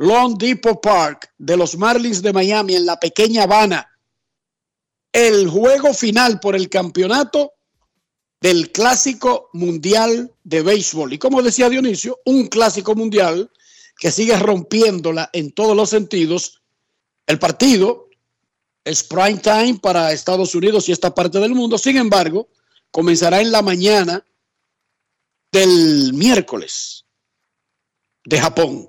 Long Depot Park de los Marlins de Miami en la pequeña Habana el juego final por el campeonato del Clásico Mundial de Béisbol. Y como decía Dionisio, un Clásico Mundial que sigue rompiéndola en todos los sentidos. El partido es prime time para Estados Unidos y esta parte del mundo. Sin embargo, comenzará en la mañana del miércoles de Japón.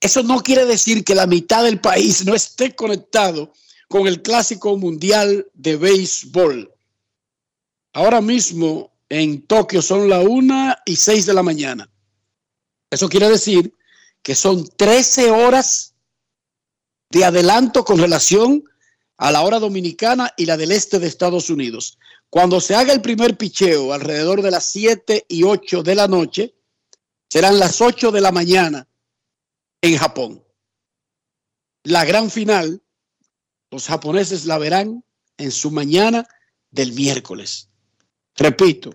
Eso no quiere decir que la mitad del país no esté conectado con el Clásico Mundial de Béisbol. Ahora mismo en Tokio son la una y seis de la mañana. Eso quiere decir que son 13 horas de adelanto con relación a la hora dominicana y la del este de Estados Unidos. Cuando se haga el primer picheo alrededor de las 7 y 8 de la noche, serán las 8 de la mañana en Japón. La gran final, los japoneses la verán en su mañana del miércoles. Repito,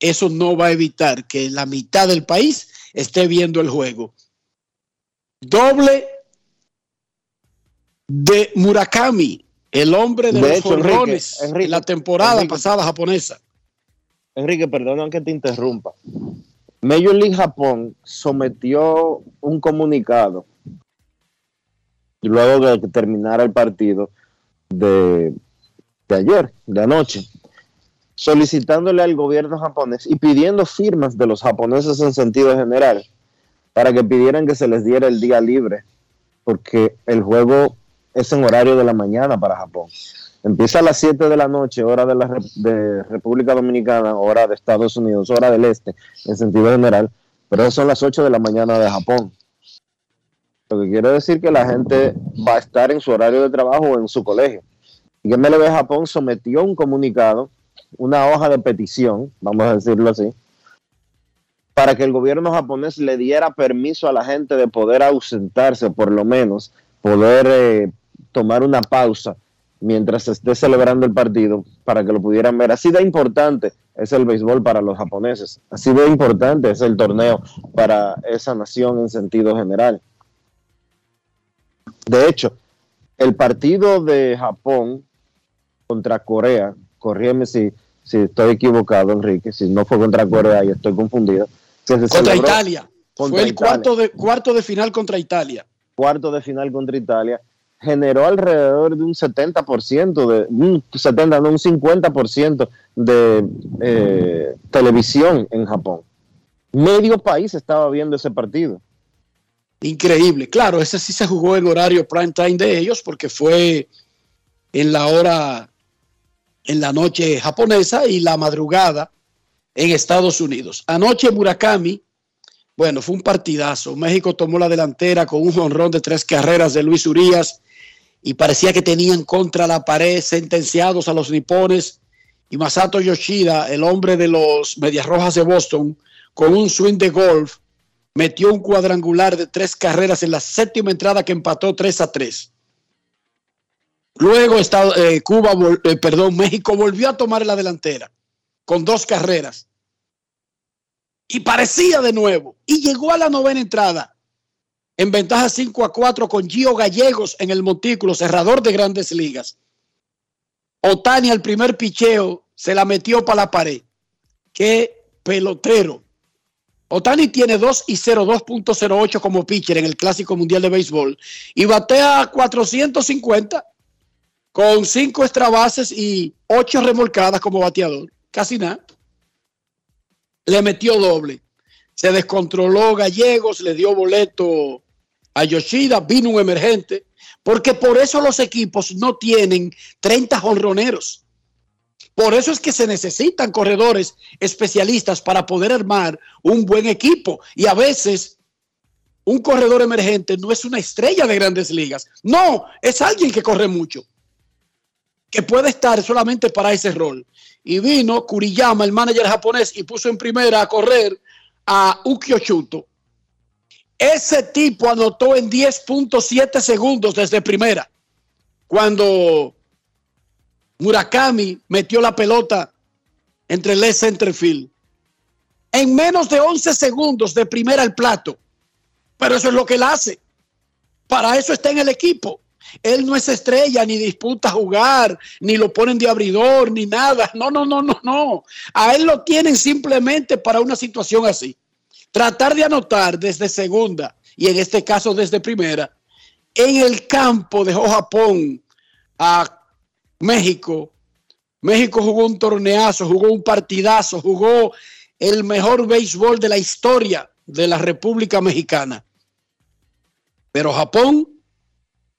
eso no va a evitar que la mitad del país esté viendo el juego. Doble de Murakami, el hombre de, los jorrones en la temporada pasada japonesa. Enrique, perdona que te interrumpa. Major League Japón sometió un comunicado luego de que terminara el partido de, de ayer, de anoche, solicitándole al gobierno japonés y pidiendo firmas de los japoneses en sentido general para que pidieran que se les diera el día libre, porque el juego es en horario de la mañana para Japón. Empieza a las 7 de la noche, hora de la República Dominicana, hora de Estados Unidos, hora del este, en sentido general, pero son las 8 de la mañana de Japón. Lo que quiere decir que la gente va a estar en su horario de trabajo o en su colegio. Y MLB Japón sometió un comunicado, una hoja de petición, vamos a decirlo así, para que el gobierno japonés le diera permiso a la gente de poder ausentarse, por lo menos, poder eh, tomar una pausa mientras se esté celebrando el partido para que lo pudieran ver. Así de importante es el béisbol para los japoneses, así de importante es el torneo para esa nación en sentido general. De hecho, el partido de Japón contra Corea, corrígeme si, si estoy equivocado, Enrique, si no fue contra Corea y estoy confundido. contra Italia. fue el Cuarto, de, cuarto de final contra Italia. Cuarto de final contra Italia generó alrededor de un 70%, de un 70, no, un 50% de eh, televisión en Japón. Medio país estaba viendo ese partido. Increíble. Claro, ese sí se jugó en horario prime time de ellos porque fue en la hora, en la noche japonesa y la madrugada en Estados Unidos. Anoche Murakami, bueno, fue un partidazo. México tomó la delantera con un jonrón de tres carreras de Luis Urias y parecía que tenían contra la pared sentenciados a los nipones. Y Masato Yoshida, el hombre de los Medias Rojas de Boston, con un swing de golf, metió un cuadrangular de tres carreras en la séptima entrada que empató 3 a 3. Luego eh, Cuba, eh, perdón, México volvió a tomar la delantera con dos carreras. Y parecía de nuevo. Y llegó a la novena entrada en ventaja 5 a 4 con Gio Gallegos en el montículo, cerrador de grandes ligas. Otani al primer picheo se la metió para la pared. Qué pelotero. Otani tiene 2 y 0, 2.08 como pitcher en el Clásico Mundial de Béisbol y batea 450 con 5 extra bases y 8 remolcadas como bateador. Casi nada. Le metió doble. Se descontroló Gallegos, le dio boleto a Yoshida, vino un emergente, porque por eso los equipos no tienen 30 jonroneros. Por eso es que se necesitan corredores especialistas para poder armar un buen equipo. Y a veces un corredor emergente no es una estrella de grandes ligas. No, es alguien que corre mucho, que puede estar solamente para ese rol. Y vino Kuriyama, el manager japonés, y puso en primera a correr a Ukio Chuto ese tipo anotó en 10.7 segundos desde primera. Cuando Murakami metió la pelota entre el center field. En menos de 11 segundos de primera al plato. pero eso es lo que él hace. Para eso está en el equipo. Él no es estrella, ni disputa jugar, ni lo ponen de abridor, ni nada. No, no, no, no, no. A él lo tienen simplemente para una situación así. Tratar de anotar desde segunda y en este caso desde primera. En el campo dejó Japón a México. México jugó un torneazo, jugó un partidazo, jugó el mejor béisbol de la historia de la República Mexicana. Pero Japón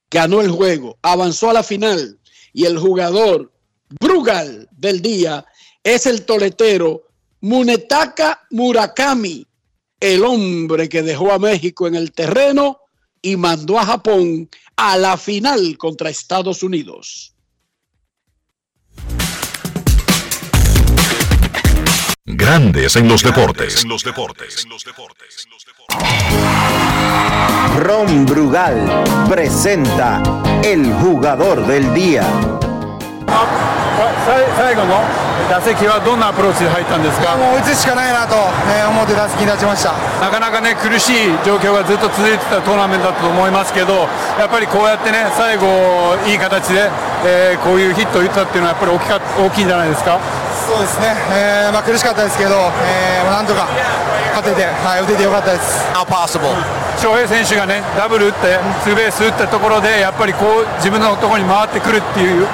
ganó el juego, avanzó a la final y el jugador Brugal del día es el toletero Munetaka Murakami, el hombre que dejó a México en el terreno y mandó a Japón a la final contra Estados Unidos. Grandes en los deportes. En los deportes. Ron Brugal presenta el jugador del día. 最後の打席はどんなアプローチで入ったんですか？もう打つしかないなと思って打席に立ちましたなかなかね苦しい状況がずっと続いてたトーナメントだったと思いますけどやっぱりこうやってね最後いい形で、えー、こういうヒットを打ったっていうのはやっぱり大きか大きいんじゃないですか？そうですね、えーまあ、苦しかったですけど、えー、なんとか勝てて、はい、打ててよかったです。How possible? 翔平選手がねダブル打ってツーベース打ったところでやっぱりこう自分のところに回ってくるっていう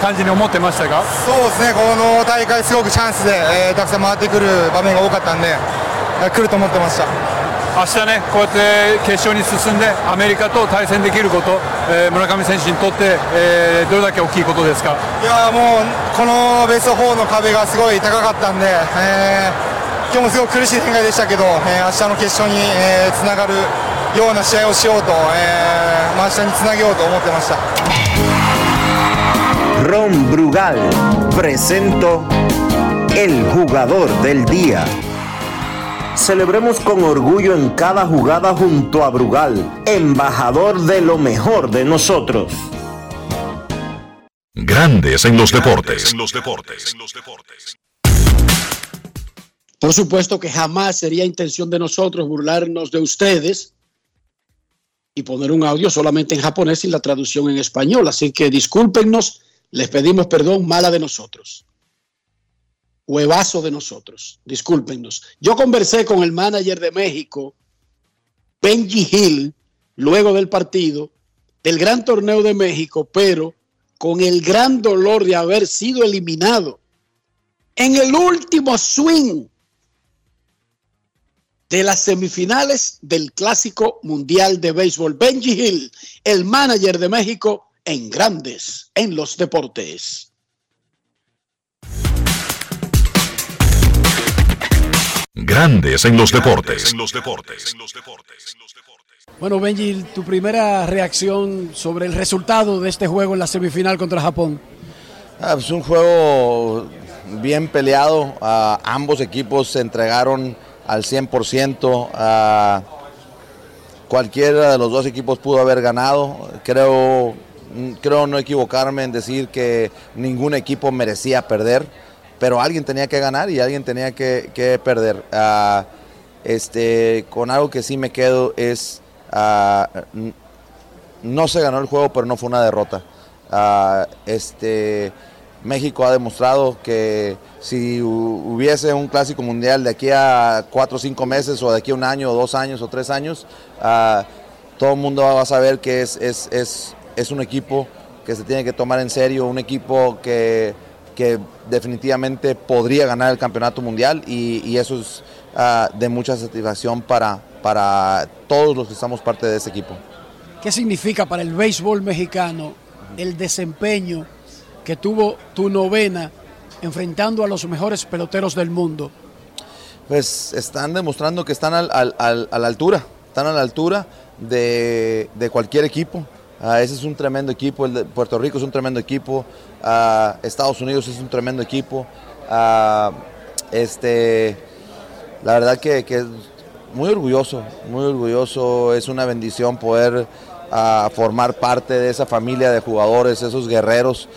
感じに思ってましたが。そうですね。この大会すごくチャンスで、えー、たくさん回ってくる場面が多かったんで来ると思ってました。明日ねこうやって決勝に進んでアメリカと対戦できること、えー、村上選手にとって、えー、どれだけ大きいことですか？いやもうこのベスト4の壁がすごい高かったんで、えー、今日もすごく苦しい展開でしたけど、えー、明日の決勝に、えー、つながるような試合をしようと、えーまあ、明日につなげようと思ってました。Ron Brugal presento el jugador del día. Celebremos con orgullo en cada jugada junto a Brugal, embajador de lo mejor de nosotros. Grandes en los deportes. Por supuesto que jamás sería intención de nosotros burlarnos de ustedes y poner un audio solamente en japonés y la traducción en español. Así que discúlpenos, les pedimos perdón, mala de nosotros huevazo de nosotros. Discúlpenos. Yo conversé con el manager de México, Benji Hill, luego del partido, del gran torneo de México, pero con el gran dolor de haber sido eliminado en el último swing de las semifinales del Clásico Mundial de Béisbol. Benji Hill, el manager de México en grandes en los deportes. Grandes en los deportes. Bueno, Benji, tu primera reacción sobre el resultado de este juego en la semifinal contra Japón. Ah, pues un juego bien peleado. Ah, ambos equipos se entregaron al 100%. Ah, cualquiera de los dos equipos pudo haber ganado. Creo, creo no equivocarme en decir que ningún equipo merecía perder pero alguien tenía que ganar y alguien tenía que, perder. Ah, este, con algo que sí me quedo es, ah, no se ganó el juego, pero no fue una derrota. Ah, este, México ha demostrado que si hubiese un clásico mundial de aquí a cuatro o cinco meses o de aquí a un año o dos años o tres años, todo el mundo va a saber que es, es un equipo que se tiene que tomar en serio, un equipo que que definitivamente podría ganar el campeonato mundial y, eso es ah, de mucha satisfacción para, para todos los que estamos parte de ese equipo. ¿Qué significa para el béisbol mexicano el desempeño que tuvo tu novena enfrentando a los mejores peloteros del mundo? Pues están demostrando que están a la altura, están a la altura de, de cualquier equipo. Ah, ese es un tremendo equipo, el de Puerto Rico es un tremendo equipo, ah, Estados Unidos es un tremendo equipo. Ah, este, la verdad que, que, muy orgulloso, muy orgulloso, es una bendición poder formar parte de esa familia de jugadores, esos guerreros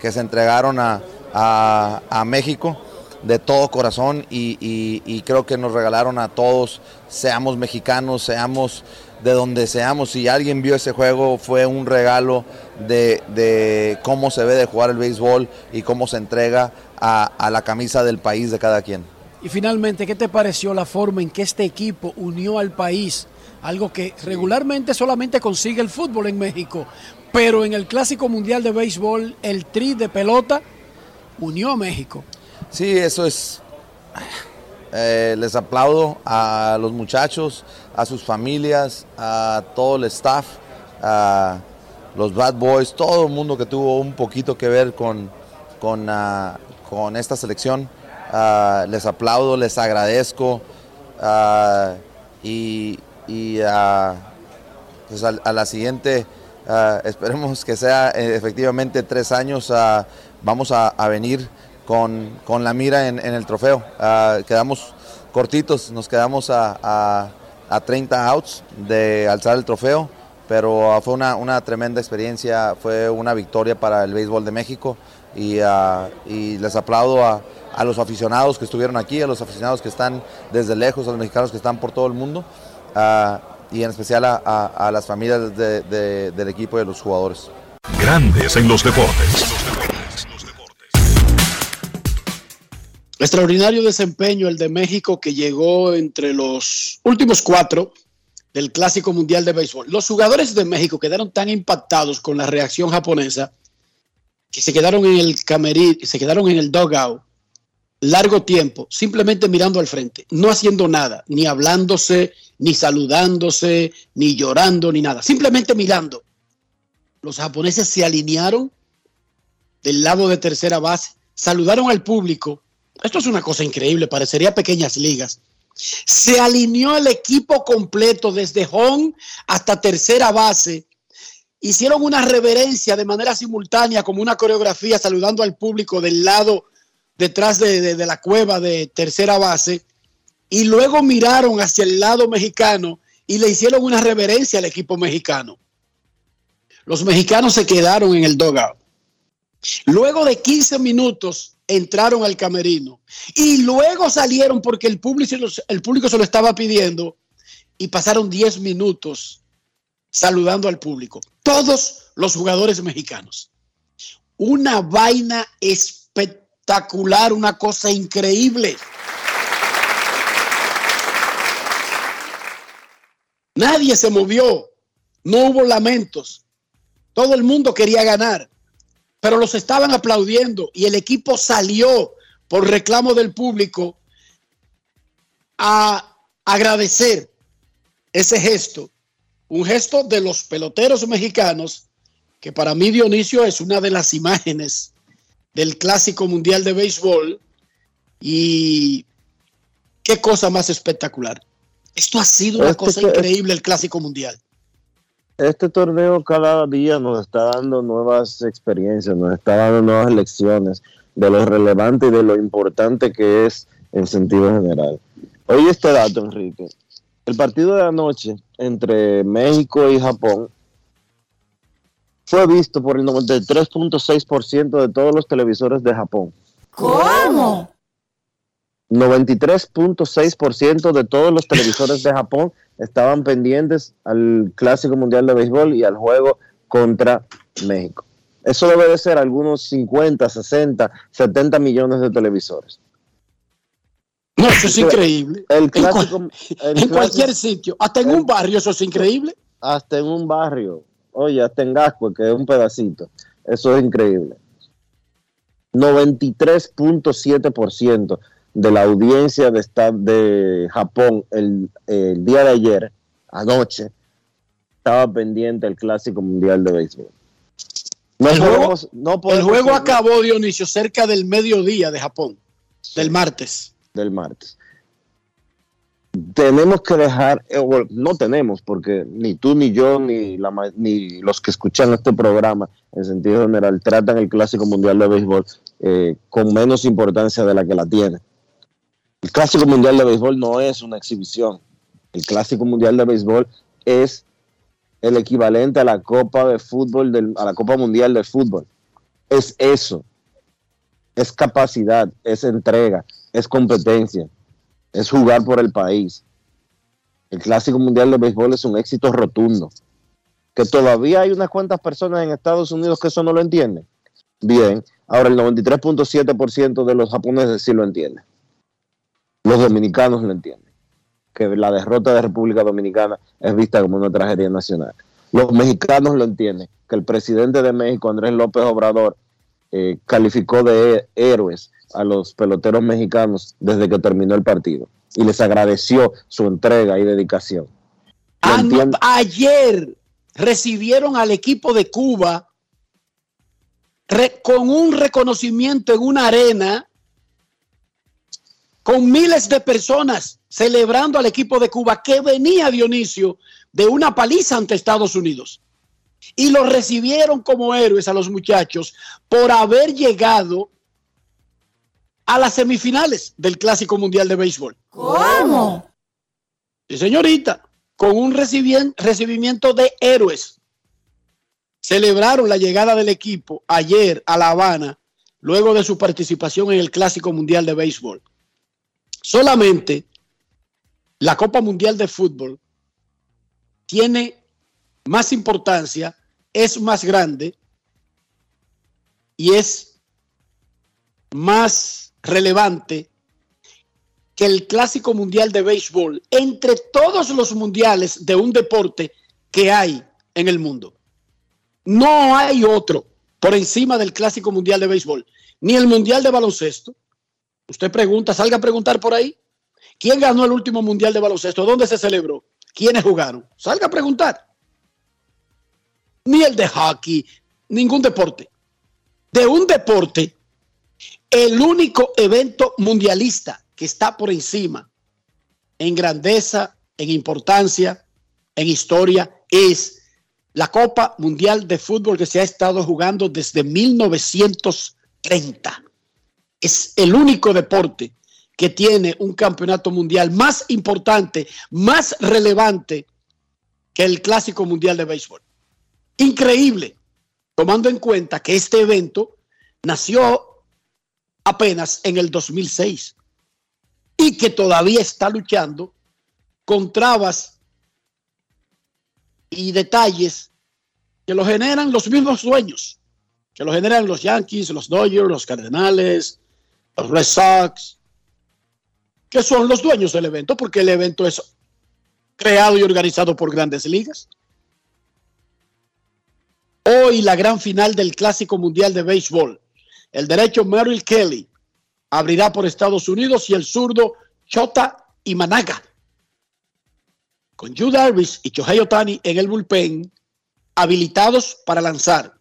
que se entregaron a, México de todo corazón y creo que nos regalaron a todos, seamos mexicanos, seamos de donde seamos. Si alguien vio ese juego, fue un regalo de, de cómo se ve de jugar el béisbol y cómo se entrega a, a la camisa del país de cada quien. Y finalmente, ¿qué te pareció la forma en que este equipo unió al país? Algo que regularmente solamente consigue el fútbol en México, pero en el Clásico Mundial de Béisbol, el tri de pelota unió a México. Sí, eso es. Eh, les aplaudo a los muchachos, a sus familias, a todo el staff, a los Bad Boys, todo el mundo que tuvo un poquito que ver con, con, ah, esta selección. Ah, les aplaudo, les agradezco ah, y, pues a, la siguiente, esperemos que sea eh, efectivamente tres años, vamos a venir con, con la mira en, en el trofeo. Ah, quedamos cortitos, nos quedamos a, a- a 30 outs de alzar el trofeo, pero ah, fue una, una tremenda experiencia, fue una victoria para el béisbol de México y, ah, y les aplaudo a, a los aficionados que estuvieron aquí, a los aficionados que están desde lejos, a los mexicanos que están por todo el mundo. ah, y en especial a, a- a las familias de- de- del equipo y de los jugadores. Grandes en los deportes. Extraordinario desempeño el de México que llegó entre los últimos cuatro del Clásico Mundial de Béisbol. Los jugadores de México quedaron tan impactados con la reacción japonesa que se quedaron en el camerí, se quedaron en el dugout largo tiempo, simplemente mirando al frente, no haciendo nada, ni hablándose, ni saludándose, ni llorando, ni nada, simplemente mirando. Los japoneses se alinearon del lado de tercera base, saludaron al público. Esto es una cosa increíble, parecería pequeñas ligas. Se alineó el equipo completo desde home hasta tercera base. Hicieron una reverencia de manera simultánea, como una coreografía, saludando al público del lado detrás de, la cueva de tercera base. Y luego miraron hacia el lado mexicano y le hicieron una reverencia al equipo mexicano. Los mexicanos se quedaron en el dugout. Luego de 15 minutos entraron al camerino y luego salieron porque el público, el público se lo estaba pidiendo y pasaron 10 minutos saludando al público. Todos los jugadores mexicanos. Una vaina espectacular, una cosa increíble. Nadie se movió, no hubo lamentos. Todo el mundo quería ganar pero los estaban aplaudiendo y el equipo salió por reclamo del público a agradecer ese gesto, un gesto de los peloteros mexicanos, que para mí Dionisio es una de las imágenes del Clásico Mundial de Béisbol y qué cosa más espectacular. Esto ha sido una Este cosa que- increíble el Clásico Mundial. Este torneo cada día nos está dando nuevas experiencias, nos está dando nuevas lecciones de lo relevante y de lo importante que es en sentido general. Oye este dato, Enrique. El partido de anoche entre México y Japón fue visto por el 93.6% de todos los televisores de Japón. ¿Cómo? 93.6% de todos los televisores de Japón estaban pendientes al Clásico Mundial de Béisbol y al juego contra México. Eso debe de ser algunos 50, 60, 70 millones de televisores. No, eso es increíble. El En, cual- clásico, el en cualquier sitio, hasta en el- un barrio, eso es increíble. hasta en un barrio, oye, hasta en Gascue, que es un pedacito. Eso es increíble. 93.7% de la audiencia de, esta- de Japón el, el día de ayer, anoche, estaba pendiente del Clásico Mundial de Béisbol. No El juego- podemos- no El juego seguir acabó, Dionisio, cerca del mediodía de Japón, del martes. del martes. Tenemos que dejar, eh, bueno, no tenemos, porque ni tú, ni yo, ni, la, ni los que escuchan este programa, en sentido general, tratan el Clásico Mundial de Béisbol eh, con menos importancia de la que la tiene. El Clásico Mundial de Béisbol no es una exhibición. El Clásico Mundial de Béisbol es el equivalente a la Copa de Fútbol, a la Copa Mundial de Fútbol. Es eso. es capacidad, es entrega, es competencia, es jugar por el país. El Clásico Mundial de Béisbol es un éxito rotundo. Que todavía hay unas cuantas personas en Estados Unidos que eso no lo entienden. Bien, ahora el 93.7% de los japoneses sí lo entienden. Los dominicanos lo entienden. Que la derrota de República Dominicana es vista como una tragedia nacional. Los mexicanos lo entienden. Que el presidente de México, Andrés López Obrador, eh, calificó de héroes a los peloteros mexicanos desde que terminó el partido y les agradeció su entrega y dedicación. Ah, ayer recibieron al equipo de Cuba con un reconocimiento en una arena con miles de personas celebrando al equipo de Cuba que venía Dionisio de una paliza ante Estados Unidos. Y lo recibieron como héroes a los muchachos por haber llegado a las semifinales del Clásico Mundial de Béisbol. ¿Cómo? Sí, señorita, con un recibimiento de héroes. Celebraron la llegada del equipo ayer a La Habana, luego de su participación en el Clásico Mundial de Béisbol. Solamente la Copa Mundial de Fútbol tiene más importancia, es más grande y es más relevante que el Clásico Mundial de Béisbol entre todos los mundiales de un deporte que hay en el mundo. No hay otro por encima del Clásico Mundial de Béisbol, ni el Mundial de Baloncesto. Usted pregunta, salga a preguntar por ahí. ¿Quién ganó el último Mundial de Baloncesto? ¿Dónde se celebró? ¿Quiénes jugaron? Salga a preguntar. Ni el de hockey, ningún deporte. De un deporte el único evento mundialista que está por encima en grandeza, en importancia, en historia, es la Copa Mundial de Fútbol que se ha estado jugando desde 1930. Es el único deporte que tiene un campeonato mundial más importante, más relevante que el Clásico Mundial de Béisbol. Increíble, tomando en cuenta que este evento nació apenas en el 2006 y que todavía está luchando con trabas y detalles que lo generan los mismos dueños, que lo generan los Yankees, los Dodgers, los Cardenales, los Red Sox, que son los dueños del evento, porque el evento es creado y organizado por grandes ligas. Hoy la gran final del Clásico Mundial de Béisbol el derecho Merrill Kelly abrirá por Estados Unidos y el zurdo Chota y Managa. Con Yu Darvish y Chohei Otani en el bullpen, habilitados para lanzar.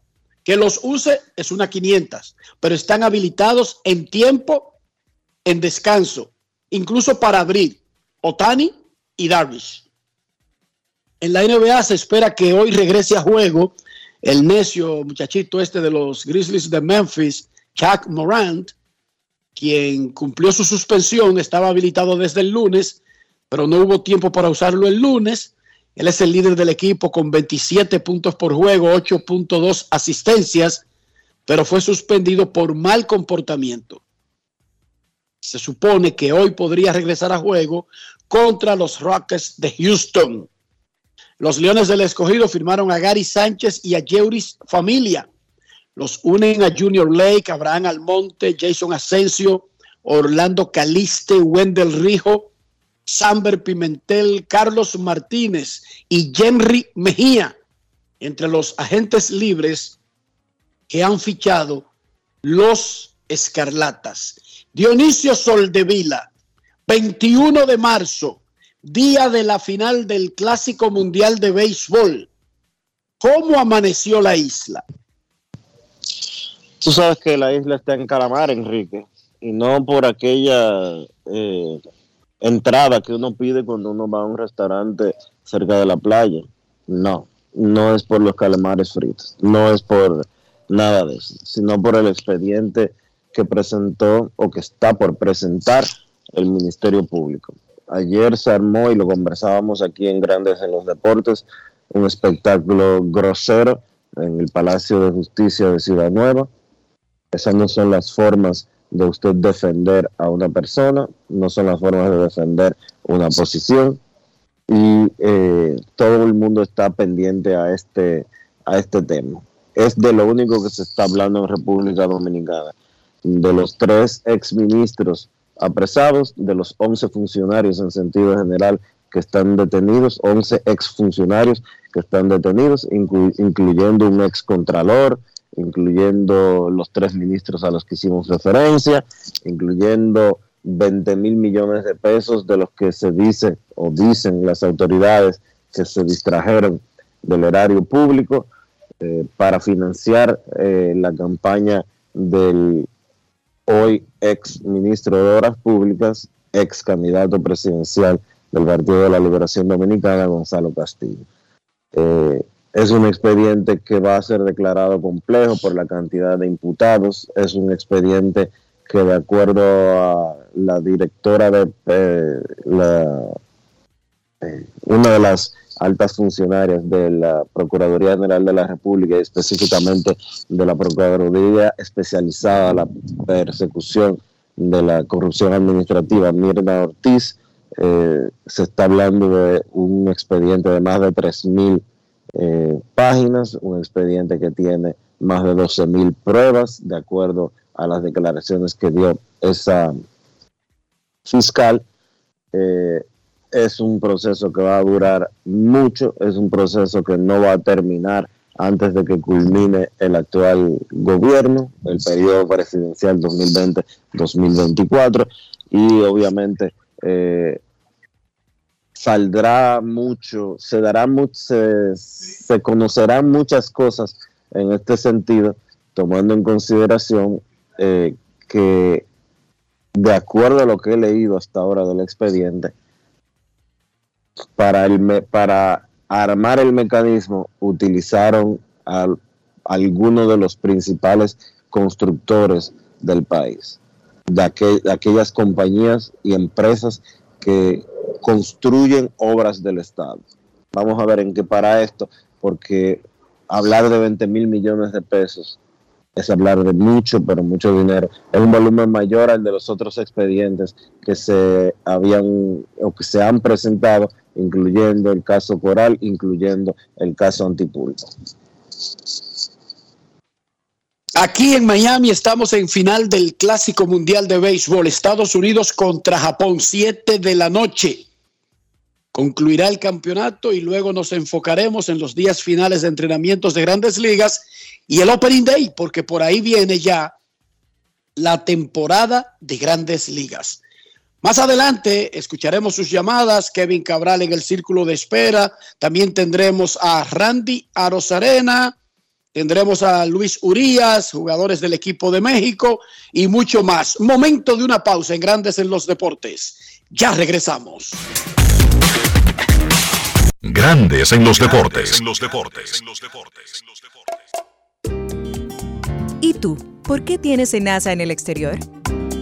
Que los use es una 500, pero están habilitados en tiempo, en descanso, incluso para abrir Otani y Darvish. En la NBA se espera que hoy regrese a juego el necio muchachito este de los Grizzlies de Memphis, Chuck Morant, quien cumplió su suspensión, estaba habilitado desde el lunes, pero no hubo tiempo para usarlo el lunes. Él es el líder del equipo con 27 puntos por juego, 8.2 asistencias, pero fue suspendido por mal comportamiento. Se supone que hoy podría regresar a juego contra los Rockets de Houston. Los Leones del Escogido firmaron a Gary Sánchez y a Jeuris Familia los unen a Junior Lake, Abraham Almonte, Jason Asensio, Orlando Caliste, Wendell Rijo, Samber Pimentel, Carlos Martínez y Henry Mejía, entre los agentes libres que han fichado los Escarlatas. Dionisio Soldevila, 21 de marzo, día de la final del Clásico Mundial de Béisbol. ¿Cómo amaneció la isla? Tú sabes que la isla está en Calamar, Enrique, y no por aquella eh, entrada que uno pide cuando uno va a un restaurante cerca de la playa. No, no es por los calamares fritos, no es por nada de eso, sino por el expediente que presentó o que está por presentar el Ministerio Público. Ayer se armó y lo conversábamos aquí en Grandes en los Deportes, un espectáculo grosero en el Palacio de Justicia de Ciudad Nueva, Esas no son las formas de usted defender a una persona, no son las formas de defender una posición y eh, todo el mundo está pendiente a este, a este tema. Es de lo único que se está hablando en República Dominicana. De los tres exministros apresados, de los 11 funcionarios en sentido general que están detenidos, 11 exfuncionarios que están detenidos, incluyendo un excontralor, incluyendo los tres ministros a los que hicimos referencia, incluyendo 20 mil millones de pesos de los que se dice o dicen las autoridades que se distrajeron del erario público eh, para financiar eh, la campaña del hoy ex ministro de Obras Públicas, ex candidato presidencial del Partido de la Liberación Dominicana, Gonzalo Castillo. Eh, es un expediente que va a ser declarado complejo por la cantidad de imputados. Es un expediente que de acuerdo a la directora de eh, la, eh, una de las altas funcionarias de la Procuraduría General de la República y específicamente de la Procuraduría especializada en la persecución de la corrupción administrativa, Mirna Ortiz, eh, se está hablando de un expediente de más de 3.000 eh, páginas, un expediente que tiene más de 12.000 pruebas, de acuerdo a las declaraciones que dio esa fiscal. Eh, es un proceso que va a durar mucho, es un proceso que no va a terminar antes de que culmine el actual gobierno, el periodo presidencial 2020-2024, y obviamente eh, saldrá mucho, se dará se, conocerán muchas cosas en este sentido, tomando en consideración eh, que de acuerdo a lo que he leído hasta ahora del expediente, para, el para armar el mecanismo utilizaron algunos de los principales constructores del país, de, de aquellas compañías y empresas que construyen obras del Estado. Vamos a ver en qué para esto, porque hablar de 20 mil millones de pesos es hablar de mucho, pero mucho dinero. Es un volumen mayor al de los otros expedientes que se habían o que se han presentado, incluyendo el caso Coral, incluyendo el caso Antipulpo. Aquí en Miami estamos en final del Clásico Mundial de Béisbol, Estados Unidos contra Japón, 7 de la noche. Concluirá el campeonato y luego nos enfocaremos en los días finales de entrenamientos de grandes ligas y el Opening Day, porque por ahí viene ya la temporada de grandes ligas. Más adelante escucharemos sus llamadas, Kevin Cabral en el círculo de espera, también tendremos a Randy Arozarena, tendremos a Luis Urías, jugadores del equipo de México y mucho más. Momento de una pausa en Grandes en los Deportes. Ya regresamos. Grandes en los deportes. En los deportes. ¿Y tú? ¿Por qué tienes NASA en el exterior?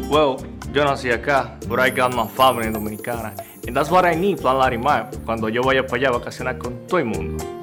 Well, yo nací acá, but I got my family dominicana. And that's what I need, Plan Larimar, cuando yo vaya para allá a vacacionar con todo el mundo.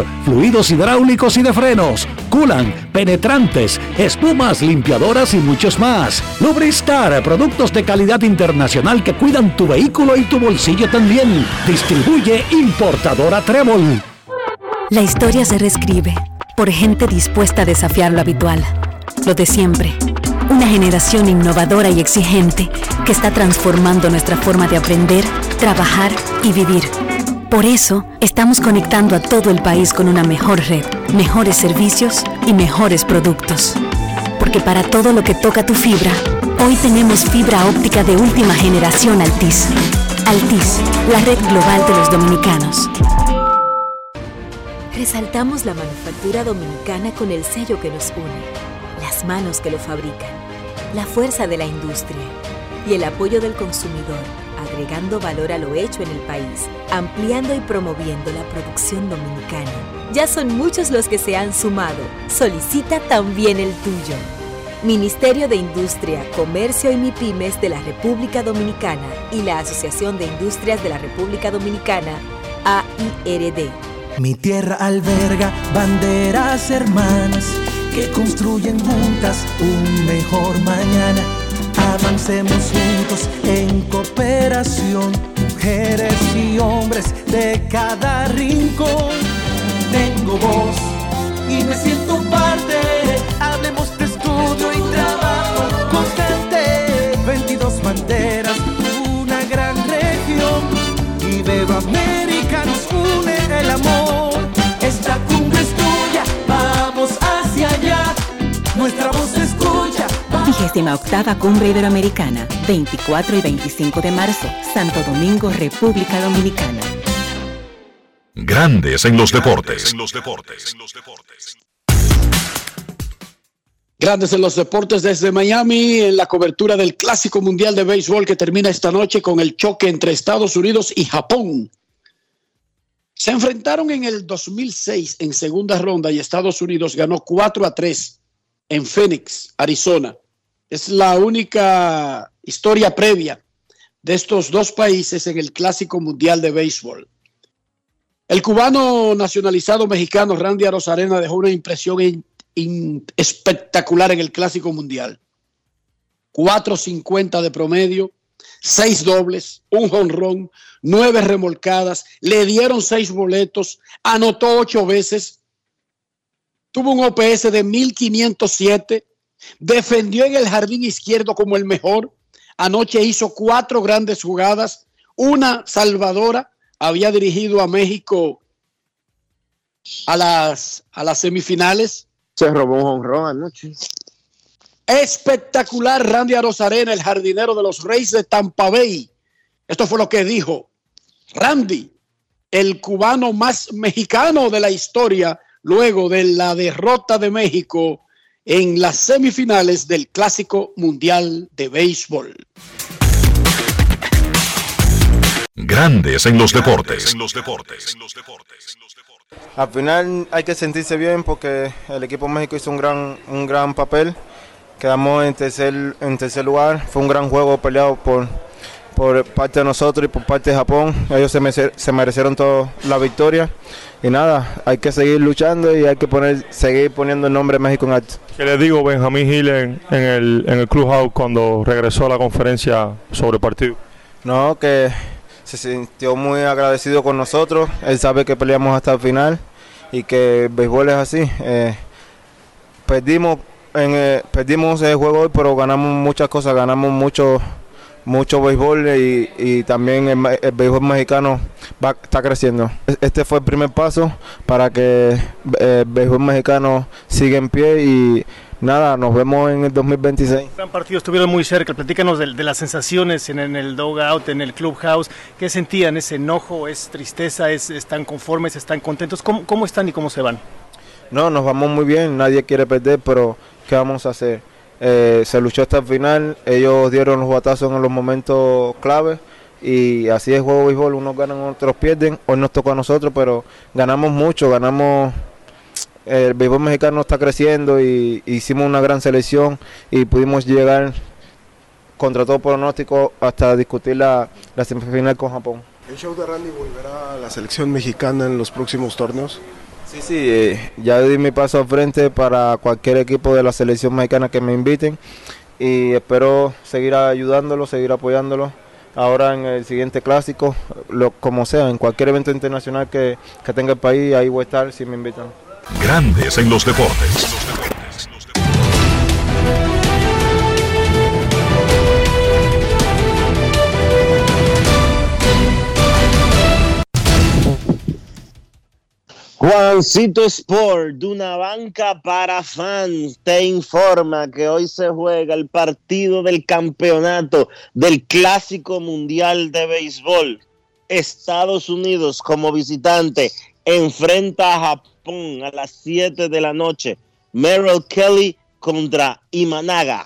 fluidos hidráulicos y de frenos, culan, penetrantes, espumas, limpiadoras y muchos más. Lubristar, productos de calidad internacional que cuidan tu vehículo y tu bolsillo también. Distribuye importadora Trébol. La historia se reescribe por gente dispuesta a desafiar lo habitual, lo de siempre. Una generación innovadora y exigente que está transformando nuestra forma de aprender, trabajar y vivir por eso, estamos conectando a todo el país con una mejor red, mejores servicios y mejores productos. Porque para todo lo que toca tu fibra, hoy tenemos fibra óptica de última generación Altis. Altis, la red global de los dominicanos. Resaltamos la manufactura dominicana con el sello que nos une, las manos que lo fabrican, la fuerza de la industria y el apoyo del consumidor agregando valor a lo hecho en el país, ampliando y promoviendo la producción dominicana. Ya son muchos los que se han sumado. Solicita también el tuyo. Ministerio de Industria, Comercio y MIPIMES de la República Dominicana y la Asociación de Industrias de la República Dominicana, AIRD. Mi tierra alberga banderas hermanas que construyen juntas un mejor mañana Avancemos juntos en cooperación, mujeres y hombres de cada rincón. Tengo voz y me siento parte. Hablemos de estudio y trabajo constante. 22 banderas, una gran región. Y Beba América nos une el amor. Esta cumbre es tuya, vamos hacia allá. Nuestra 28 Cumbre Iberoamericana, 24 y 25 de marzo, Santo Domingo, República Dominicana. Grandes en los deportes. Grandes en los deportes desde Miami en la cobertura del Clásico Mundial de Béisbol que termina esta noche con el choque entre Estados Unidos y Japón. Se enfrentaron en el 2006 en segunda ronda y Estados Unidos ganó 4 a 3 en Phoenix, Arizona. Es la única historia previa de estos dos países en el Clásico Mundial de Béisbol. El cubano nacionalizado mexicano Randy Arozarena dejó una impresión espectacular en el Clásico Mundial. 4.50 de promedio, seis dobles, un jonrón, nueve remolcadas, le dieron seis boletos, anotó ocho veces, tuvo un OPS de 1507, defendió en el jardín izquierdo como el mejor. Anoche hizo cuatro grandes jugadas, una salvadora. Había dirigido a México a las, a las semifinales. Se robó un honrón anoche. Espectacular Randy Arozarena, el jardinero de los Reyes de Tampa Bay. Esto fue lo que dijo Randy, el cubano más mexicano de la historia, luego de la derrota de México en las semifinales del Clásico Mundial de Béisbol. Grandes en los deportes. Al final hay que sentirse bien porque el equipo México hizo un gran, un gran papel. Quedamos en tercer, en tercer lugar. Fue un gran juego peleado por, por parte de nosotros y por parte de Japón. Ellos se, se merecieron toda la victoria y nada, hay que seguir luchando y hay que poner, seguir poniendo el nombre de México en alto. ¿Qué le digo Benjamín Gil en, el, en el Clubhouse cuando regresó a la conferencia sobre el partido? No, que se sintió muy agradecido con nosotros, él sabe que peleamos hasta el final y que el béisbol es así. Eh, perdimos, en, eh, perdimos el juego hoy, pero ganamos muchas cosas, ganamos mucho mucho béisbol y, y también el, el béisbol mexicano va, está creciendo. Este fue el primer paso para que eh, el béisbol mexicano siga en pie y nada, nos vemos en el 2026. gran partido, estuvieron muy cerca. Platícanos de, de las sensaciones en, en el dugout, en el clubhouse. ¿Qué sentían? ¿Es enojo? ¿Es tristeza? ¿Es, ¿Están conformes? ¿Están contentos? ¿Cómo, ¿Cómo están y cómo se van? No, nos vamos muy bien, nadie quiere perder, pero ¿qué vamos a hacer? Eh, se luchó hasta el final, ellos dieron los batazos en los momentos clave y así es el juego de béisbol, unos ganan, otros pierden, hoy nos tocó a nosotros, pero ganamos mucho, ganamos, el béisbol mexicano está creciendo y hicimos una gran selección y pudimos llegar contra todo pronóstico hasta discutir la, la semifinal con Japón. ¿El show de Randy volverá a la selección mexicana en los próximos torneos? Sí, sí, eh, ya di mi paso al frente para cualquier equipo de la selección mexicana que me inviten y espero seguir ayudándolo, seguir apoyándolo. Ahora en el siguiente clásico, lo, como sea, en cualquier evento internacional que, que tenga el país, ahí voy a estar si me invitan. Grandes en los deportes. Juancito Sport, de una banca para fans, te informa que hoy se juega el partido del campeonato del Clásico Mundial de Béisbol. Estados Unidos como visitante enfrenta a Japón a las 7 de la noche. Merrill Kelly contra Imanaga.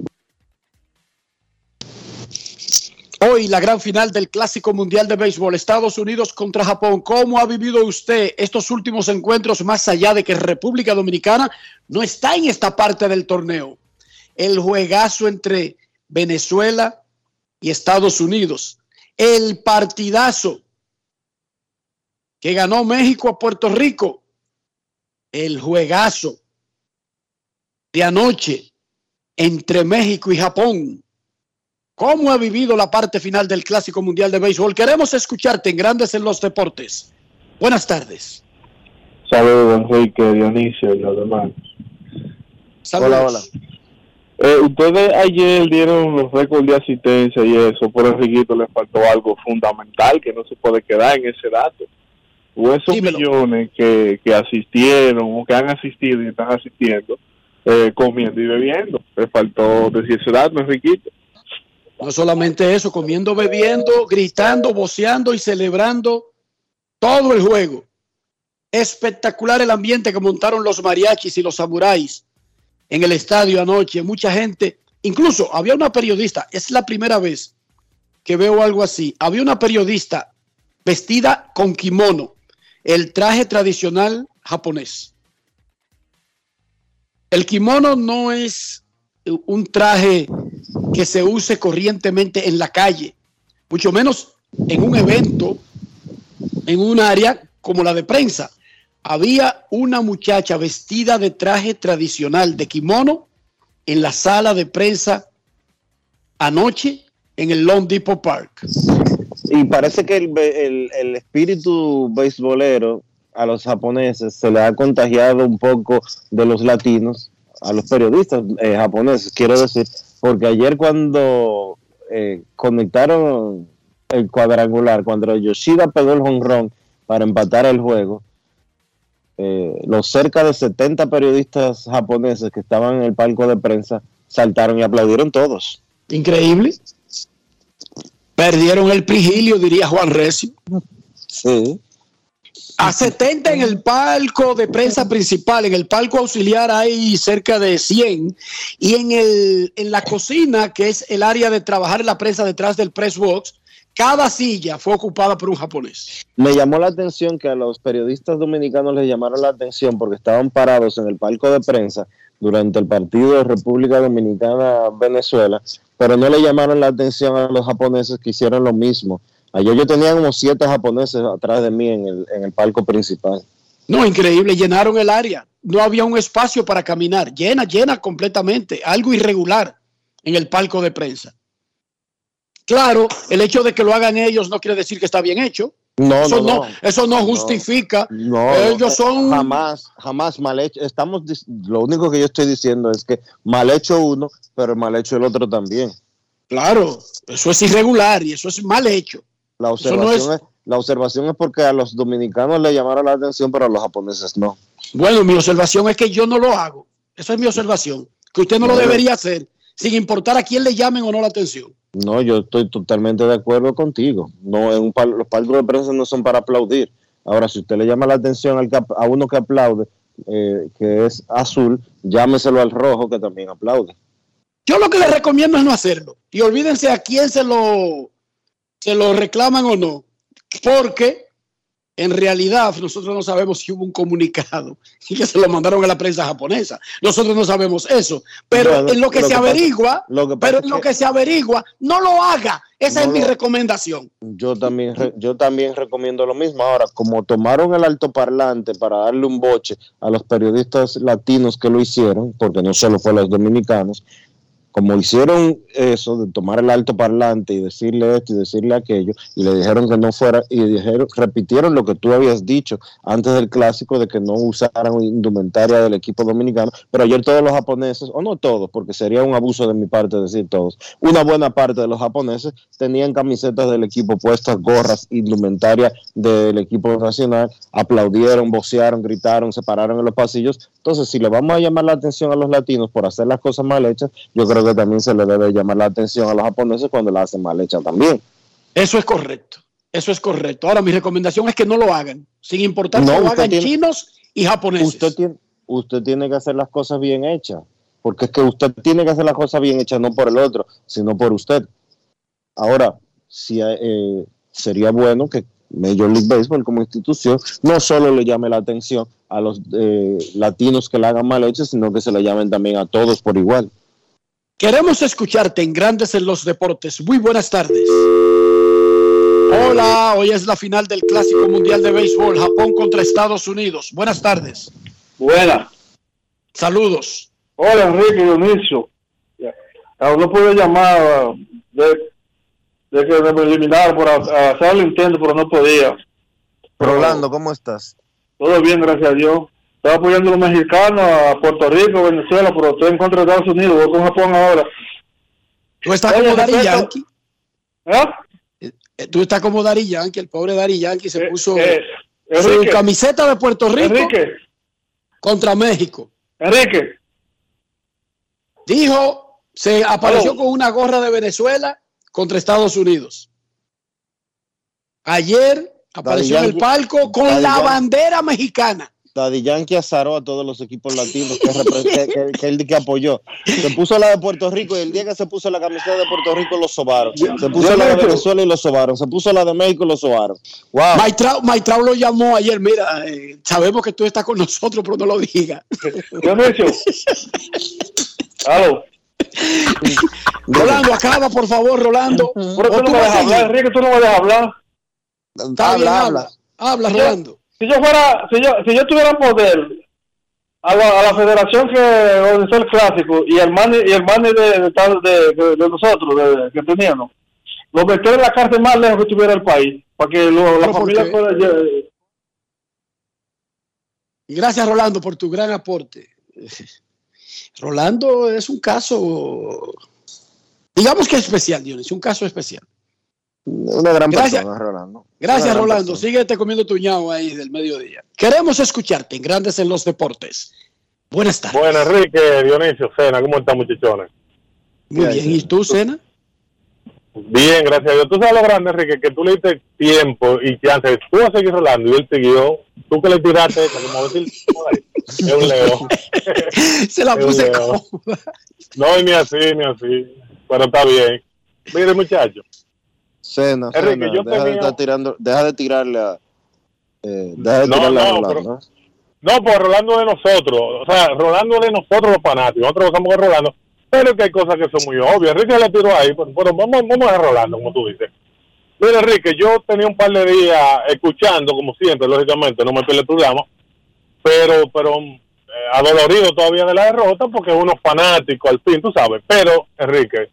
Hoy la gran final del Clásico Mundial de Béisbol, Estados Unidos contra Japón. ¿Cómo ha vivido usted estos últimos encuentros más allá de que República Dominicana no está en esta parte del torneo? El juegazo entre Venezuela y Estados Unidos. El partidazo que ganó México a Puerto Rico. El juegazo de anoche entre México y Japón. ¿Cómo ha vivido la parte final del Clásico Mundial de Béisbol? Queremos escucharte en Grandes en los Deportes. Buenas tardes. Saludos, Enrique, Dionisio y los demás. Saludos. Hola, hola. Eh, ustedes ayer dieron los récords de asistencia y eso, por Enriquito le faltó algo fundamental que no se puede quedar en ese dato. O esos millones que, que asistieron o que han asistido y están asistiendo, eh, comiendo y bebiendo. Le faltó decir ese dato, Enriquito. No solamente eso, comiendo, bebiendo, gritando, voceando y celebrando todo el juego. Espectacular el ambiente que montaron los mariachis y los samuráis en el estadio anoche. Mucha gente, incluso había una periodista, es la primera vez que veo algo así. Había una periodista vestida con kimono, el traje tradicional japonés. El kimono no es un traje que se use corrientemente en la calle, mucho menos en un evento en un área como la de prensa. Había una muchacha vestida de traje tradicional de kimono en la sala de prensa anoche en el Long Depot Park. Y parece que el, el espíritu beisbolero a los japoneses se le ha contagiado un poco de los latinos a los periodistas eh, japoneses, quiero decir, porque ayer cuando eh, conectaron el cuadrangular, cuando Yoshida pegó el honrón para empatar el juego, eh, los cerca de 70 periodistas japoneses que estaban en el palco de prensa saltaron y aplaudieron todos. Increíble. Perdieron el prigilio, diría Juan Recio. Sí. A 70 en el palco de prensa principal, en el palco auxiliar hay cerca de 100 y en, el, en la cocina, que es el área de trabajar en la prensa detrás del press box, cada silla fue ocupada por un japonés. Me llamó la atención que a los periodistas dominicanos les llamaron la atención porque estaban parados en el palco de prensa durante el partido de República Dominicana-Venezuela, pero no le llamaron la atención a los japoneses que hicieron lo mismo. Ayer yo tenía como siete japoneses atrás de mí en el, en el palco principal. No, increíble, llenaron el área. No había un espacio para caminar. Llena, llena completamente. Algo irregular en el palco de prensa. Claro, el hecho de que lo hagan ellos no quiere decir que está bien hecho. No, eso no, eso no justifica. No, ellos son jamás, jamás mal hecho. Estamos, lo único que yo estoy diciendo es que mal hecho uno, pero mal hecho el otro también. Claro, eso es irregular y eso es mal hecho. La Eso no observación, es- es... la observación es porque a los dominicanos le llamaron la atención, pero a los japoneses no. Bueno, mi observación es que yo no lo hago. Esa es mi observación. Que usted no lo debería hacer, sin importar a quién le llamen o no la atención. No, yo estoy totalmente de acuerdo contigo. No, en un pal- los palcos de prensa no son para aplaudir. Ahora, si usted le llama la atención al a uno que aplaude, eh, que es azul, llámeselo al rojo que también aplaude. Yo lo que les recomiendo es no hacerlo. Y olvídense a quién se lo, se lo reclaman o no. Porque en realidad nosotros no sabemos si hubo un comunicado y que se lo mandaron a la prensa japonesa. Nosotros no sabemos eso. Pero en lo que lo se que pasa- averigua, lo que pasa pero en lo que- que se averigua, no lo haga. Esa No es mi lo- recomendación. Yo también, yo también recomiendo lo mismo. Ahora, como tomaron el altoparlante para darle un boche a los periodistas latinos que lo hicieron, porque no solo fue a los dominicanos, como hicieron eso de tomar el altoparlante y decirle esto y decirle aquello, y le dijeron que no fuera, y dijeron, repitieron lo que tú habías dicho antes del clásico de que no usaran indumentaria del equipo dominicano, pero ayer todos los japoneses, o no todos, porque sería un abuso de mi parte decir todos, una buena parte de los japoneses tenían camisetas del equipo puestas, gorras, indumentaria del equipo nacional, aplaudieron, vocearon, gritaron, se pararon en los pasillos. Entonces, si le vamos a llamar la atención a los latinos por hacer las cosas mal hechas, yo creo que también se le debe llamar la atención a los japoneses cuando la hacen mal hecha también. Eso es correcto. Eso es correcto. Ahora, mi recomendación es que no lo hagan, sin importar No, que lo hagan tiene- chinos y japoneses. Usted tiene, usted tiene que hacer las cosas bien hechas, porque es que usted tiene que hacer las cosas bien hechas no por el otro, sino por usted. Ahora, si, eh, sería bueno que Major League Baseball como institución no solo le llame la atención a los eh, latinos que la hagan mal hechas, sino que se le llamen también a todos por igual. Queremos escucharte en Grandes en los Deportes. Muy buenas tardes. Hola, hoy es la final del Clásico Mundial de Béisbol, Japón contra Estados Unidos. Buenas tardes. Buenas. Saludos. Hola, Enrique Dionisio. No pude llamar de, de que me eliminaron por ha- hacer el intento, pero no podía. Rolando, ¿cómo estás? Todo bien, gracias a Dios. Estaba apoyando a los mexicanos, a Puerto Rico, Venezuela, pero estoy en contra de Estados Unidos, voy con Japón ahora. Tú estás Oye, como Dari Yankee. ¿Ah? Eh, Tú estás como Dari Yankee, el pobre Dari Yankee se puso eh, su camiseta de Puerto Rico Enrique. contra México. Enrique. Dijo, se apareció con una gorra de Venezuela contra Estados Unidos. Ayer apareció en el palco con la Yankee. bandera mexicana. Daddy Yankee azaró a todos los equipos latinos que, repre- que, que- que él que apoyó. Se puso la de Puerto Rico y el día que se puso la camiseta de Puerto Rico lo sobaron. Se puso la de Venezuela y lo sobaron. Se puso la de México y lo sobaron. Wow. Maitrao, Maitrao lo llamó ayer, mira, eh, sabemos que tú estás con nosotros, pero no lo digas. Dionisio. Aló. Rolando, acaba, por favor, Rolando. Pero tú no me vas a dejas hablar. Enrique, tú no me dejas hablar. Está bien, habla. Habla, yo- Rolando. Si yo fuera, si yo, si yo tuviera poder a la, a la federación que organizó el clásico y el mani, y el mani de, de, tal- de- nosotros, de- que teníamos, lo meter en la cárcel más lejos que tuviera el país, para que lo- la ¿Pero por familia pueda Y gracias, Rolando, por tu gran aporte. Rolando es un caso, digamos que especial, Dionisio, un caso especial. Una gran Gracias. persona, Rolando. Gracias, Rolando. persona. Síguete comiendo tu ñao ahí del mediodía. Queremos escucharte en Grandes en los Deportes. Buenas tardes. Bueno, Enrique, Dionisio, Cena, ¿cómo están, muchachones? Muy bien. ¿Y tú, Sena? Bien, gracias a Dios. Tú sabes lo grande, Enrique, que tú le diste tiempo y chance. Tú vas a seguir rolando y él siguió. Tú que le tiraste esa, como decir, "Ay, es un león. Se la puse cómoda. No, ni así, ni así. Pero está bien. Mire, muchacho. Cena, Enrique, Cena, yo deja, de tirando, deja de tirarle a, eh, deja de No, tirarle a no, Rolando. pero- No, pues Rolando de nosotros. O sea, Rolando de nosotros los fanáticos. Nosotros gozamos con Rolando. Pero que hay cosas que son muy obvias. Enrique le tiró ahí, pero, pero vamos, vamos a Rolando, como tú dices. Mira, Enrique, yo tenía un par de días escuchando, como siempre, lógicamente, no me peleé el programa, pero, pero eh, adolorido todavía de la derrota porque uno fanático, al fin, tú sabes. Pero, Enrique,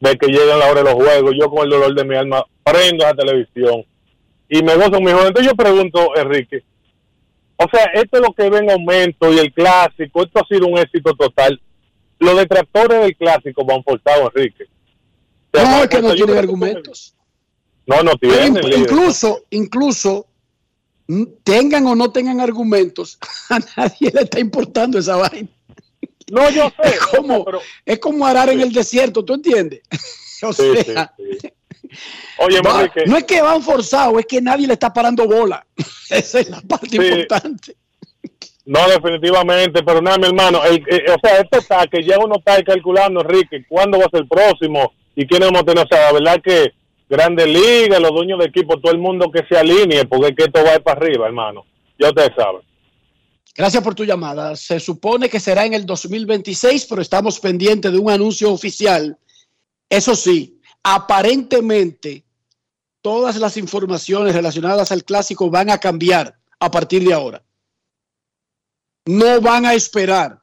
de que llegan la hora de los juegos, yo con el dolor de mi alma prendo esa televisión y me gozo mi juego. Entonces yo pregunto, Enrique, o sea, esto es lo que ven aumento y el clásico, esto ha sido un éxito total. Los detractores del clásico van forzados, Enrique. O sea, No, es que no tienen argumentos. No, no Pero tienen. líder. incluso, incluso, tengan o no tengan argumentos, a nadie le está importando esa vaina. No, yo sé. Es como, es como arar en el desierto, ¿tú entiendes? O sí, sea, sí. Oye, va- Enrique, no es que van forzados, es que nadie le está parando bola. Esa es la parte Sí. importante. No, definitivamente, pero nada, mi hermano, el- eh, o sea, esto está, que ya uno está calculando, Enrique, cuándo va a ser el próximo y quiénes vamos a tener, o sea, la verdad que Grandes Ligas, los dueños de equipo, todo el mundo que se alinee, porque es que esto va a ir para arriba, hermano. Ya ustedes saben. Gracias por tu llamada. Se supone que será en el 2026, pero estamos pendientes de un anuncio oficial. Eso sí, aparentemente todas las informaciones relacionadas al clásico van a cambiar a partir de ahora. No van a esperar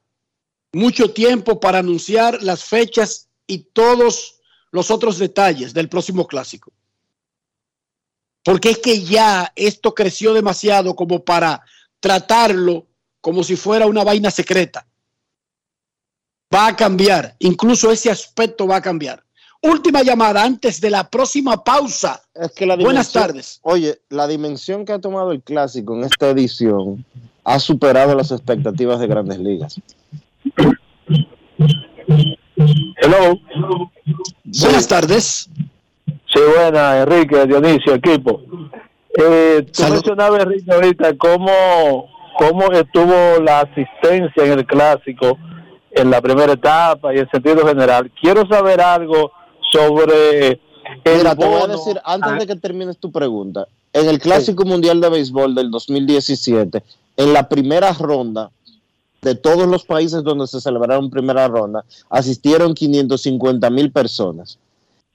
mucho tiempo para anunciar las fechas y todos los otros detalles del próximo clásico. Porque es que ya esto creció demasiado como para tratarlo como si fuera una vaina secreta. Va a cambiar, incluso ese aspecto va a cambiar. Última llamada antes de la próxima pausa. Es que la Buenas tardes. Oye, la dimensión que ha tomado el clásico en esta edición ha superado las expectativas de grandes ligas. Hello. Buenas tardes. Sí, buena, Enrique, Dionisio, equipo. Eh, tú mencionabas, Enrique, ahorita cómo, cómo estuvo la asistencia en el clásico en la primera etapa y en sentido general. Quiero saber algo sobre el Mira, te voy a decir, antes Ah, de que termines tu pregunta, en el Clásico Mundial de Béisbol del 2017, en la primera ronda, de todos los países donde se celebraron primera ronda, asistieron 550 mil personas.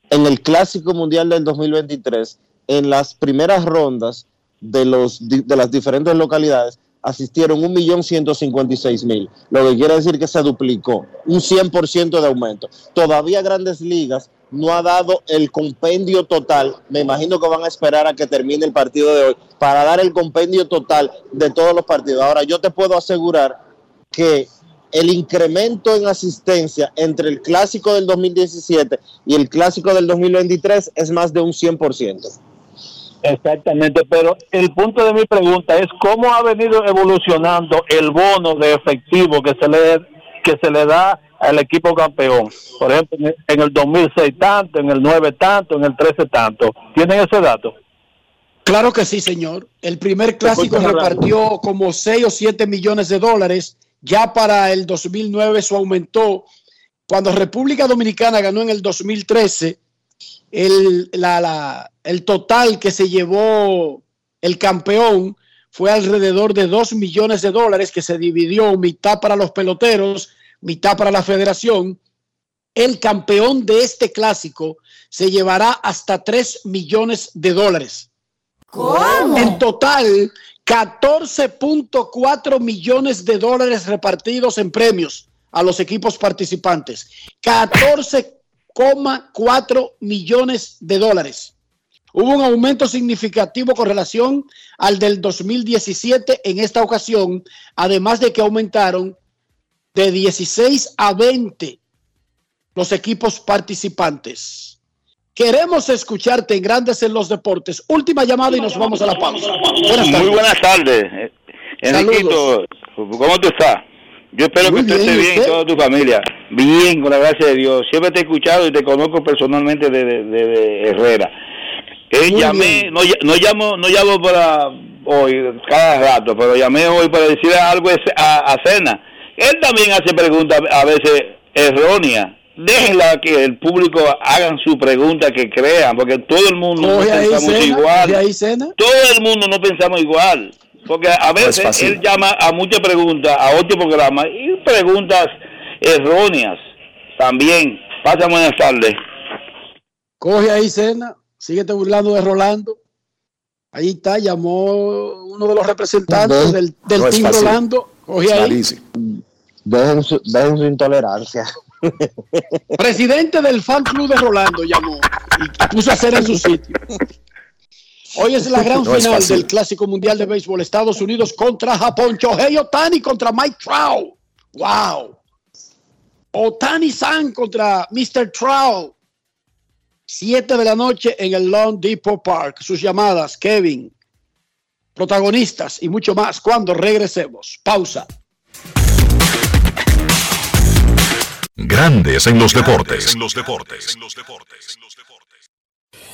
En el Clásico Mundial del 2023, en las primeras rondas de, los, de las diferentes localidades, asistieron 1.156.000, lo que quiere decir que se duplicó, un 100% de aumento. Todavía Grandes Ligas no ha dado el compendio total, me imagino que van a esperar a que termine el partido de hoy para dar el compendio total de todos los partidos. Ahora, yo te puedo asegurar que el incremento en asistencia entre el clásico del 2017 y el clásico del 2023 es más de un 100%. Exactamente, pero el punto de mi pregunta es cómo ha venido evolucionando el bono de efectivo que se le que se le da al equipo campeón. Por ejemplo, en el- en el 2006 tanto, en el 9 tanto, en el 13 tanto. ¿Tienen ese dato? Claro que sí, señor. El primer clásico repartió como 6 o 7 millones de dólares. Ya para el 2009 eso aumentó. Cuando República Dominicana ganó en el 2013, el, la- la- el total que se llevó el campeón fue alrededor de 2 millones de dólares que se dividió mitad para los peloteros, mitad para la federación. El campeón de este clásico se llevará hasta 3 millones de dólares. ¿Cómo? En total, 14.4 millones de dólares repartidos en premios a los equipos participantes. 14,4 millones de dólares. Hubo un aumento significativo con relación al del 2017 en esta ocasión, además de que aumentaron de 16 a 20 los equipos participantes. Queremos escucharte en Grandes en los Deportes. Última llamada y nos vamos a la pausa. Muy buenas tardes. Enriquito, ¿cómo tú estás? Yo espero que tú estés bien y toda tu familia. Bien, con la gracia de Dios. Siempre te he escuchado y te conozco personalmente de, de, de Herrera. Eh, llamé, no, no, llamo, no llamo para hoy, cada rato, pero llamé hoy para decirle algo a, a Cena. Él también hace preguntas a veces erróneas déjenla que el público hagan su pregunta que crean, porque todo el mundo no pensamos igual. todo el mundo no pensamos igual. Porque a veces él llama a muchas preguntas, a otro programa, y preguntas erróneas también. Pasa buenas tardes. Coge ahí, Cena. Síguete burlando de Rolando. Ahí está, llamó uno de los representantes del, del team Rolando. Coge ahí. Dejen su, dejen su intolerancia. Presidente del fan club de Rolando llamó y puso a hacer en su sitio. Hoy es la gran final del Clásico Mundial de Béisbol. Estados Unidos contra Japón. Shohei Otani contra Mike Trout. Wow. Otani San contra Mr. Trout. Siete de la noche en el Long Depot Park. Sus llamadas, Kevin, protagonistas y mucho más cuando regresemos. Pausa. Grandes en los deportes. En los deportes.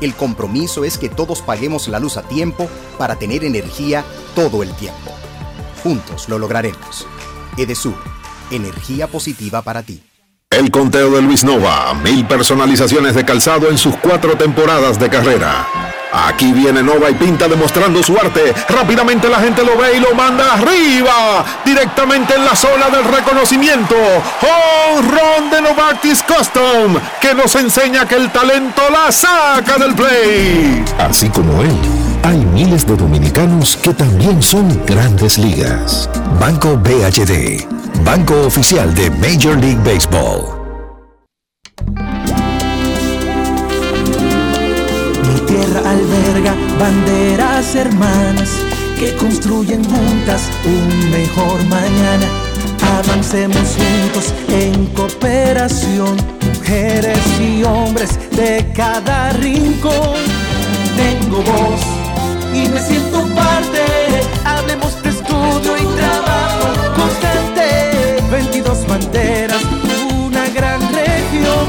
El compromiso es que todos paguemos la luz a tiempo para tener energía todo el tiempo. Juntos lo lograremos. Edesur, energía positiva para ti. El conteo de Luis Nova, mil personalizaciones de calzado en sus cuatro temporadas de carrera. Aquí viene Nova y Pinta demostrando su arte. Rápidamente la gente lo ve y lo manda arriba. Directamente en la zona del reconocimiento. ¡Oh, Ron de Novartis Custom! Que nos enseña que el talento la saca del play. Así como él, hay miles de dominicanos que también son grandes ligas. Banco BHD. Banco oficial de Major League Baseball. Alberga banderas hermanas que construyen juntas un mejor mañana. Avancemos juntos en cooperación, mujeres y hombres de cada rincón. Tengo voz y me siento parte. Hablemos de estudio y trabajo constante. 22 banderas, una gran región.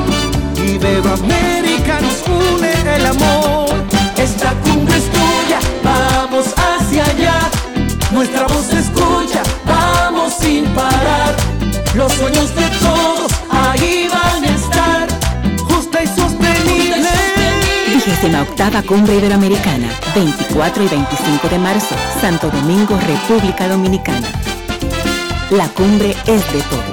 Y veo Nuestra voz se escucha, vamos sin parar. Los sueños de todos ahí van a estar. Justa y sostenible. Vigésima octava Cumbre Iberoamericana, 24 y 25 de marzo, Santo Domingo, República Dominicana. La cumbre es de todos.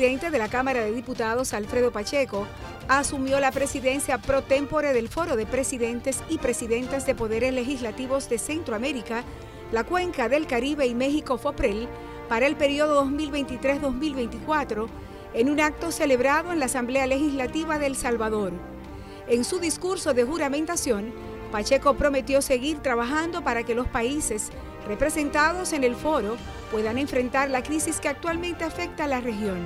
Presidente de la Cámara de Diputados, Alfredo Pacheco, asumió la presidencia pro tempore del Foro de Presidentes y Presidentas de Poderes Legislativos de Centroamérica, la Cuenca del Caribe y México FOPREL para el periodo 2023-2024 en un acto celebrado en la Asamblea Legislativa de El Salvador. En su discurso de juramentación, Pacheco prometió seguir trabajando para que los países representados en el foro puedan enfrentar la crisis que actualmente afecta a la región.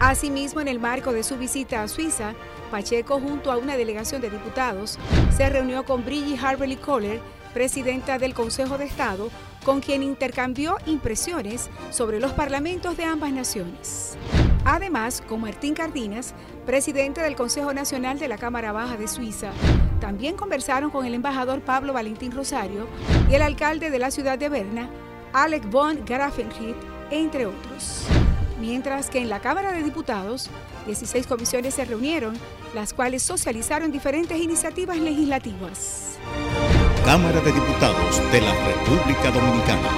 Asimismo, en el marco de su visita a Suiza, Pacheco, junto a una delegación de diputados, se reunió con Brigitte Harberly Kohler, presidenta del Consejo de Estado, con quien intercambió impresiones sobre los parlamentos de ambas naciones. Además, con Martín Cardinas, presidente del Consejo Nacional de la Cámara Baja de Suiza, También conversaron con el embajador Pablo Valentín Rosario y el alcalde de la ciudad de Berna, Alec von Grafenried, entre otros. Mientras que en la Cámara de Diputados, 16 comisiones se reunieron, las cuales socializaron diferentes iniciativas legislativas. Cámara de Diputados de la República Dominicana.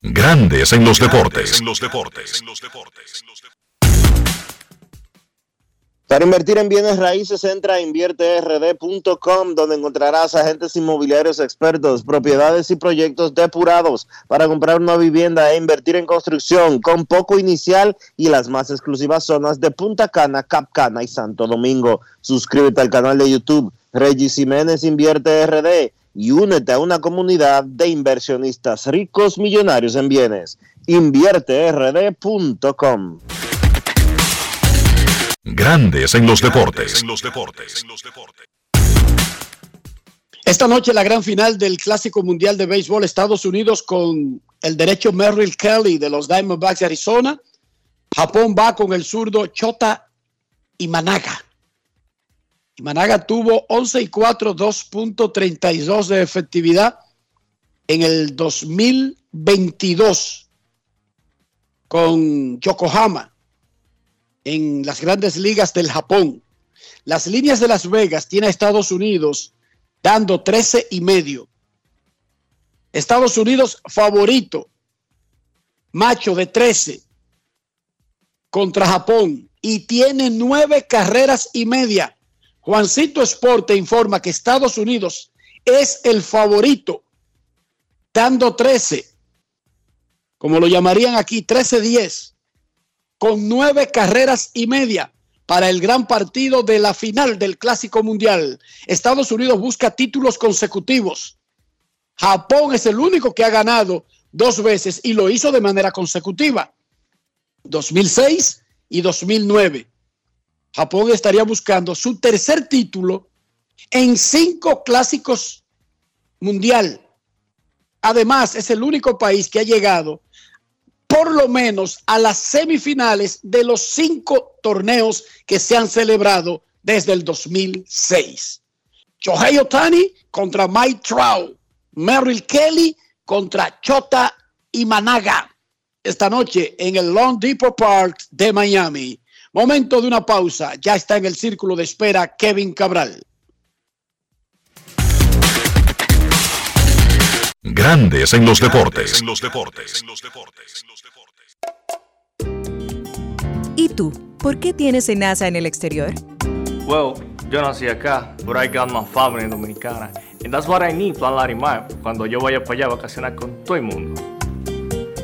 Grandes en los deportes. En los deportes. Para invertir en bienes raíces, entra a invierterd.com, donde encontrarás agentes inmobiliarios expertos, propiedades y proyectos depurados para comprar una vivienda e invertir en construcción con poco inicial y las más exclusivas zonas de Punta Cana, Capcana y Santo Domingo. Suscríbete al canal de YouTube Regis Jiménez Invierte RD y únete a una comunidad de inversionistas ricos millonarios en bienes. InvierteRD.com. Grandes en los deportes. Esta noche la gran final del Clásico Mundial de Béisbol Estados Unidos con el derecho Merrill Kelly de los Diamondbacks de Arizona. Japón va con el zurdo Chota Imanaga. Imanaga tuvo 11 y 4, 2.32 de efectividad en el 2022 con Yokohama en las grandes ligas del Japón. Las líneas de Las Vegas tiene a Estados Unidos dando 13 y medio. Estados Unidos favorito, macho de 13 contra Japón y tiene nueve carreras y media. Juancito Sport informa que Estados Unidos es el favorito, dando 13, como lo llamarían aquí, 13-10 con nueve carreras y media para el gran partido de la final del Clásico Mundial. Estados Unidos busca títulos consecutivos. Japón es el único que ha ganado dos veces y lo hizo de manera consecutiva. 2006 y 2009. Japón estaría buscando su tercer título en cinco clásicos mundial. Además, es el único país que ha llegado por lo menos a las semifinales de los cinco torneos que se han celebrado desde el 2006. Shohei Otani contra Mike Trout, Merrill Kelly contra Chota Imanaga esta noche en el Long Depot Park de Miami. Momento de una pausa, ya está en el círculo de espera Kevin Cabral. Grandes en los deportes. En los deportes. ¿Y tú? ¿Por qué tienes NASA en el exterior? Well, yo nací acá, but I got my family dominicana. And that's what I need, Plan Larimar, cuando yo vaya para allá a vacacionar con todo el mundo.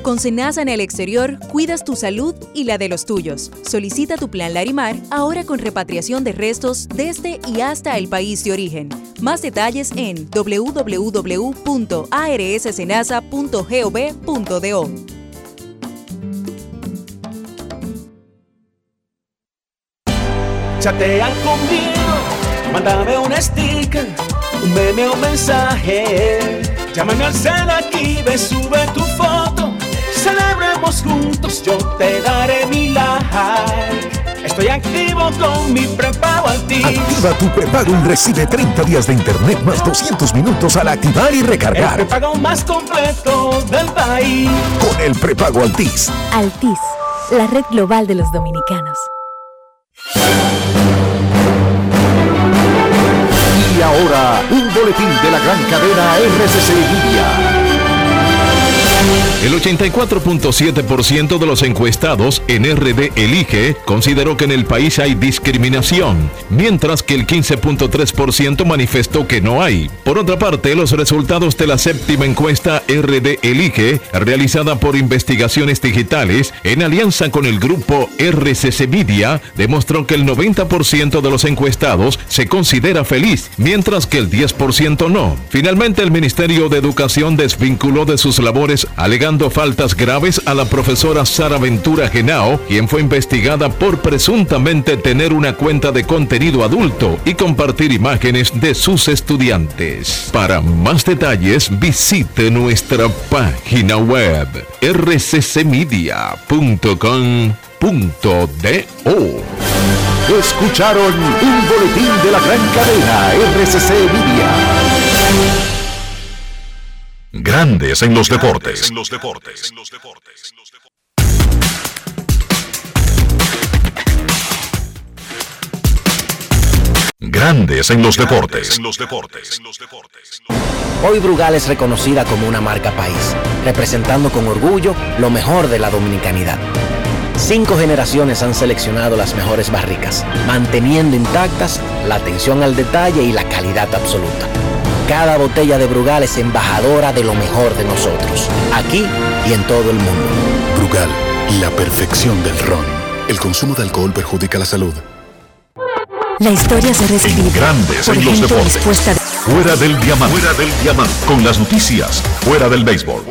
Con Senasa en el exterior, cuidas tu salud y la de los tuyos. Solicita tu plan Larimar ahora con repatriación de restos desde y hasta el país de origen. Más detalles en www.arssenasa.gov.do. Chatean conmigo, mándame un sticker, un meme o mensaje. Llámame al cel aquí, ve, sube tu foto. Celebremos juntos, yo te daré mi like. Estoy activo con mi prepago Altis. Activa tu prepago y recibe 30 días de internet más 200 minutos al activar y El recargar. prepago más completo del país. Con el prepago Altis. Altis, la red global de los dominicanos. Y ahora, un boletín de la gran cadena RCC Media. El 84.7% de los encuestados en RD Elige consideró que en el país hay discriminación, mientras que el 15.3% manifestó que no hay. Por otra parte, los resultados de la séptima encuesta RD Elige, realizada por Investigaciones Digitales en alianza con el grupo RCC Media, demostró que el 90% de los encuestados se considera feliz, mientras que el 10% no. Finalmente, el Ministerio de Educación desvinculó de sus labores alegando faltas graves a la profesora Sara Ventura Genao, quien fue investigada por presuntamente tener una cuenta de contenido adulto y compartir imágenes de sus estudiantes. Para más detalles, visite nuestra página web rccmedia.com.do. Escucharon un boletín de la gran cadena RCC Media. Grandes en los deportes. Grandes en los deportes. Hoy Brugal es reconocida como una marca país, representando con orgullo lo mejor de la dominicanidad. Cinco generaciones han seleccionado las mejores barricas, manteniendo intactas la atención al detalle y la calidad absoluta. Cada botella de Brugal es embajadora de lo mejor de nosotros, aquí y en todo el mundo. Brugal, la perfección del ron. El consumo de alcohol perjudica la salud. La historia se reescribe. Grandes por en los deportes. de- Fuera del diamante. Fuera del diamante. Con las noticias. Fuera del béisbol.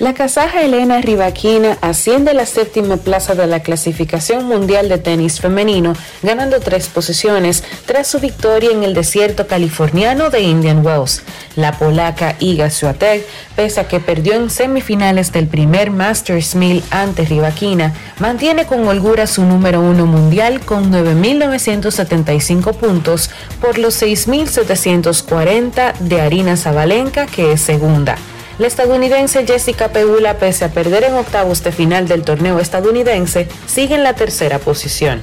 La kazaja Elena Rivaquina asciende a la séptima plaza de la clasificación mundial de tenis femenino, ganando tres posiciones tras su victoria en el desierto californiano de Indian Wells. La polaca Iga Swiatek, pese a que perdió en semifinales del primer Masters 1000 ante Rivaquina, mantiene con holgura su número uno mundial con 9.975 puntos por los 6.740 de Arina Zabalenka, que es segunda. La estadounidense Jessica Pegula, pese a perder en octavos de final del torneo estadounidense, sigue en la tercera posición.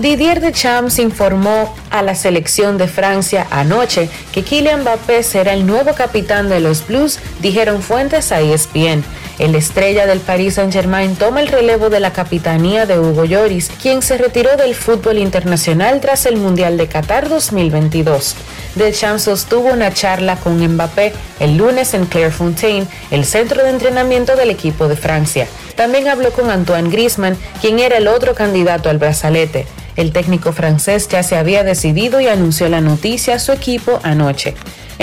Didier Deschamps informó a la selección de Francia anoche que Kylian Mbappé será el nuevo capitán de los Blues, dijeron fuentes a ESPN. El estrella del Paris Saint-Germain toma el relevo de la capitanía de Hugo Lloris, quien se retiró del fútbol internacional tras el Mundial de Qatar 2022. Deschamps sostuvo una charla con Mbappé el lunes en Clairefontaine, el centro de entrenamiento del equipo de Francia. También habló con Antoine Griezmann, quien era el otro candidato al brazalete. El técnico francés ya se había decidido y anunció la noticia a su equipo anoche.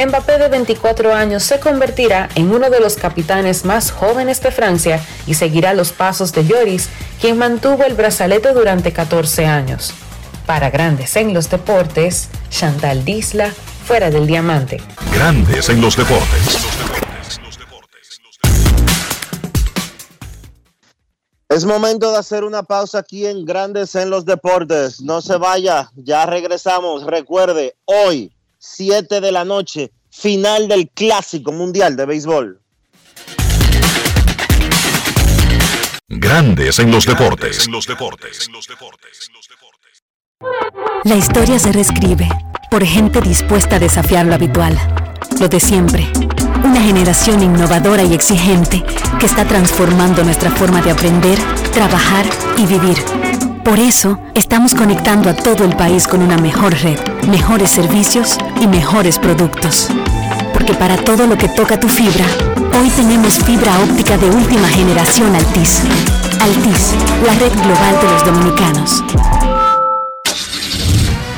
Mbappé de 24 años se convertirá en uno de los capitanes más jóvenes de Francia y seguirá los pasos de Lloris, quien mantuvo el brazalete durante 14 años. Para Grandes en los Deportes, Chantal Disla, fuera del diamante. Grandes en los deportes. Es momento de hacer una pausa aquí en Grandes en los Deportes. No se vaya, ya regresamos. Recuerde, hoy, 7 de la noche, final del Clásico Mundial de Béisbol. Grandes en los deportes. La historia se reescribe por gente dispuesta a desafiar lo habitual, lo de siempre. Una generación innovadora y exigente que está transformando nuestra forma de aprender, trabajar y vivir. Por eso, estamos conectando a todo el país con una mejor red, mejores servicios y mejores productos. Porque para todo lo que toca tu fibra, hoy tenemos fibra óptica de última generación Altis. Altis, la red global de los dominicanos.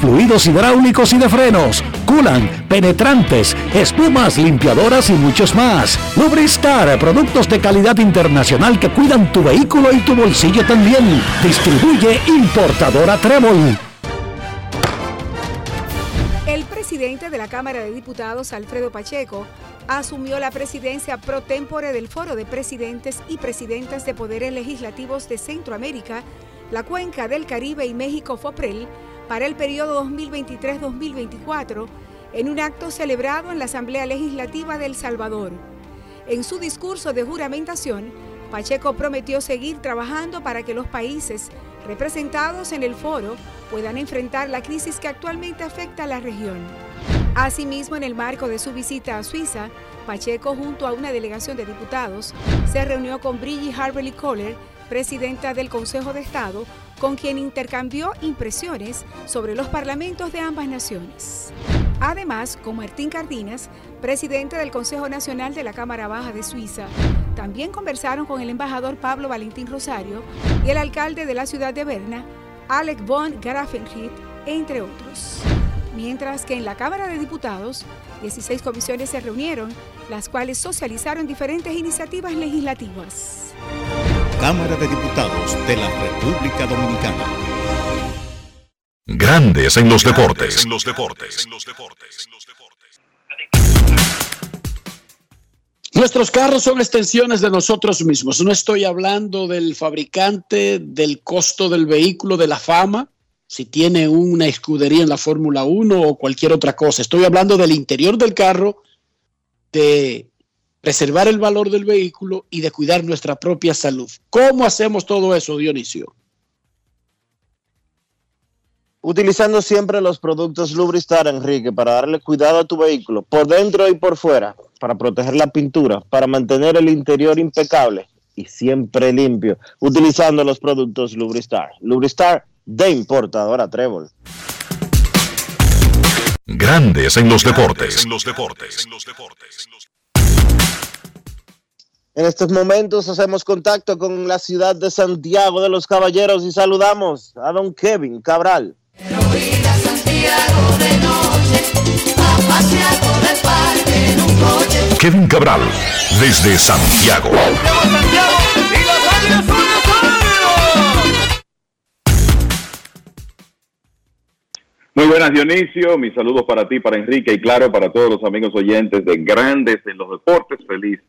fluidos hidráulicos y de frenos, culan, penetrantes, espumas, limpiadoras y muchos más. Lubristar, productos de calidad internacional que cuidan tu vehículo y tu bolsillo también. Distribuye importadora Trébol. El presidente de la Cámara de Diputados, Alfredo Pacheco, asumió la presidencia pro tempore del Foro de Presidentes y Presidentas de Poderes Legislativos de Centroamérica, la Cuenca del Caribe y México FOPREL para el periodo 2023-2024 en un acto celebrado en la Asamblea Legislativa de El Salvador. En su discurso de juramentación, Pacheco prometió seguir trabajando para que los países representados en el foro puedan enfrentar la crisis que actualmente afecta a la región. Asimismo, en el marco de su visita a Suiza, Pacheco, junto a una delegación de diputados, se reunió con Brigitte Harberly Kohler, presidenta del Consejo de Estado, con quien intercambió impresiones sobre los parlamentos de ambas naciones. Además, con Martín Cardinas, presidente del Consejo Nacional de la Cámara Baja de Suiza, también conversaron con el embajador Pablo Valentín Rosario y el alcalde de la ciudad de Berna, Alec von Grafenried, entre otros. Mientras que en la Cámara de Diputados, 16 comisiones se reunieron, las cuales socializaron diferentes iniciativas legislativas. Cámara de Diputados de la República Dominicana. Grandes en los deportes. En los deportes. Nuestros carros son extensiones de nosotros mismos. No estoy hablando del fabricante, del costo del vehículo, de la fama, si tiene una escudería en la Fórmula 1 o cualquier otra cosa. Estoy hablando del interior del carro, de preservar el valor del vehículo y de cuidar nuestra propia salud. ¿Cómo hacemos todo eso, Dionisio? Utilizando siempre los productos Lubristar, Enrique, para darle cuidado a tu vehículo, por dentro y por fuera, para proteger la pintura, para mantener el interior impecable y siempre limpio, utilizando los productos Lubristar. Lubristar de importadora Trébol. Grandes en los deportes. En los deportes. En estos momentos hacemos contacto con la ciudad de Santiago de los Caballeros y saludamos a don Kevin Cabral. Kevin Cabral, desde Santiago. Muy buenas Dionisio, mis saludos para ti, para Enrique y claro para todos los amigos oyentes de Grandes en los Deportes. Feliz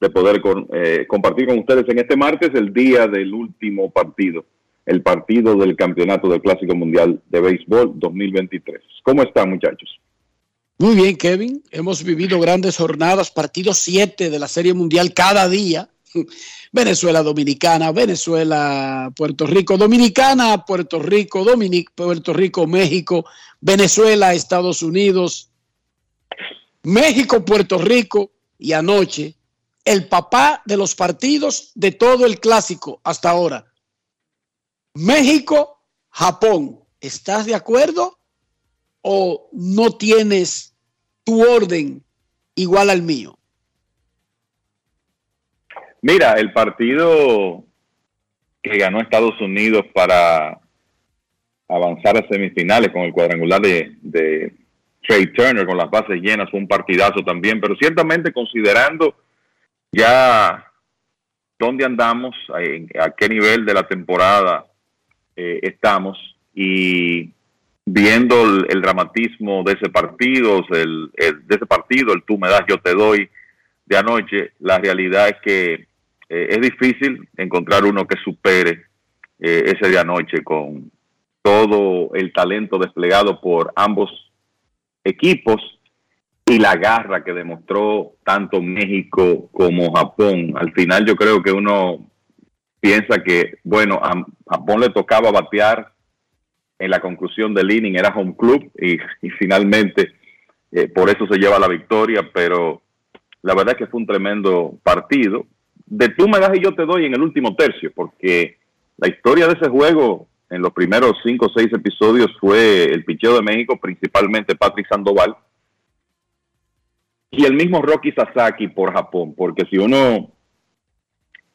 de poder con, eh, compartir con ustedes en este martes el día del último partido, el partido del campeonato del Clásico Mundial de Béisbol 2023. ¿Cómo están muchachos? Muy bien, Kevin. Hemos vivido grandes jornadas, partidos 7 de la Serie Mundial cada día. Venezuela Dominicana, Venezuela Puerto Rico, Dominicana Puerto Rico, Dominic, Puerto Rico México, Venezuela Estados Unidos, México Puerto Rico y anoche el papá de los partidos de todo el clásico hasta ahora. México Japón. ¿Estás de acuerdo o no tienes tu orden igual al mío? Mira, el partido que ganó Estados Unidos para avanzar a semifinales con el cuadrangular de, Trey Turner con las bases llenas fue un partidazo también, pero ciertamente considerando ya dónde andamos, a qué nivel de la temporada eh, estamos y viendo el, dramatismo de ese partido, el, de ese partido, el tú me das, yo te doy de anoche, la realidad es que eh, es difícil encontrar uno que supere eh, ese de anoche con todo el talento desplegado por ambos equipos y la garra que demostró tanto México como Japón. Al final yo creo que uno piensa que, bueno, a Japón le tocaba batear en la conclusión del inning, era home club y, finalmente eh, por eso se lleva la victoria, pero la verdad es que fue un tremendo partido de tú me das y yo te doy en el último tercio, porque la historia de ese juego en los primeros cinco o seis episodios fue el picheo de México, principalmente Patrick Sandoval, y el mismo Rocky Sasaki por Japón, porque si uno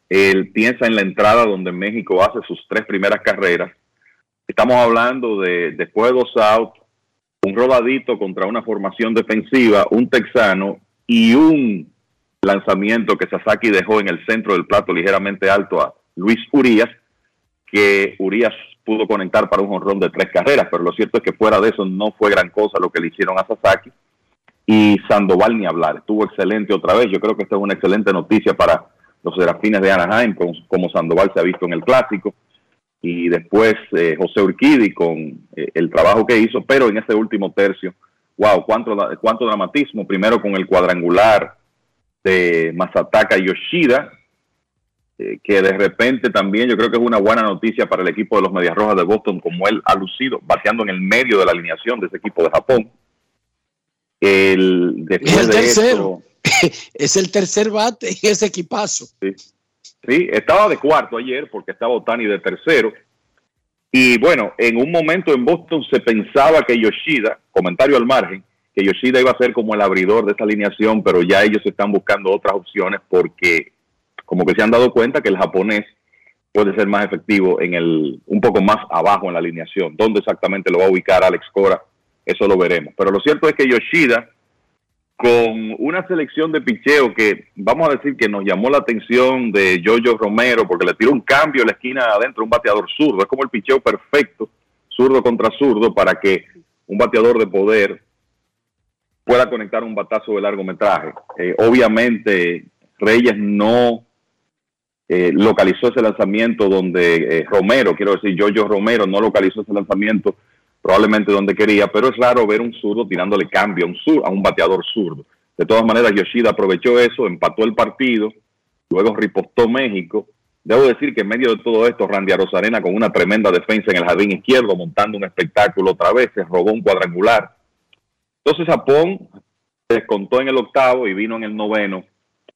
piensa en la entrada donde México hace sus tres primeras carreras, estamos hablando de después de dos outs, un rodadito contra una formación defensiva, un texano y un lanzamiento que Sasaki dejó en el centro del plato ligeramente alto a Luis Urias, que Urias pudo conectar para un honrón de tres carreras, pero lo cierto es que fuera de eso no fue gran cosa lo que le hicieron a Sasaki. Y Sandoval ni hablar, estuvo excelente otra vez. Yo creo que esta es una excelente noticia para los serafines de Anaheim, como, Sandoval se ha visto en el clásico. Y después eh, José Urquidi con eh, el trabajo que hizo, pero en ese último tercio, wow, cuánto, cuánto dramatismo. Primero con el cuadrangular de Masataka Yoshida, eh, que de repente también yo creo que es una buena noticia para el equipo de los Medias Rojas de Boston, como él ha lucido, bateando en el medio de la alineación de ese equipo de Japón. El, es el tercero. es el tercer bate en ese equipazo. Sí. sí, estaba de cuarto ayer porque estaba Otani de tercero. Y bueno, en un momento en Boston se pensaba que Yoshida, comentario al margen, que Yoshida iba a ser como el abridor de esta alineación, pero ya ellos están buscando otras opciones porque como que se han dado cuenta que el japonés puede ser más efectivo en el un poco más abajo en la alineación. ¿Dónde exactamente lo va a ubicar Alex Cora? Eso lo veremos. Pero lo cierto es que Yoshida, con una selección de picheo que vamos a decir que nos llamó la atención de Jojo Romero, porque le tiró un cambio en la esquina adentro, un bateador zurdo. Es como el picheo perfecto, zurdo contra zurdo, para que un bateador de poder pueda conectar un batazo de largometraje. Eh, obviamente, Reyes no eh, localizó ese lanzamiento donde eh, Romero, quiero decir, Jojo Romero no localizó ese lanzamiento probablemente donde quería, pero es raro ver un zurdo tirándole cambio a un, sur, a un bateador zurdo. De todas maneras, Yoshida aprovechó eso, empató el partido, luego ripostó México. Debo decir que en medio de todo esto, Randy Rosarena con una tremenda defensa en el jardín izquierdo, montando un espectáculo otra vez, se robó un cuadrangular. Entonces Japón descontó en el octavo y vino en el noveno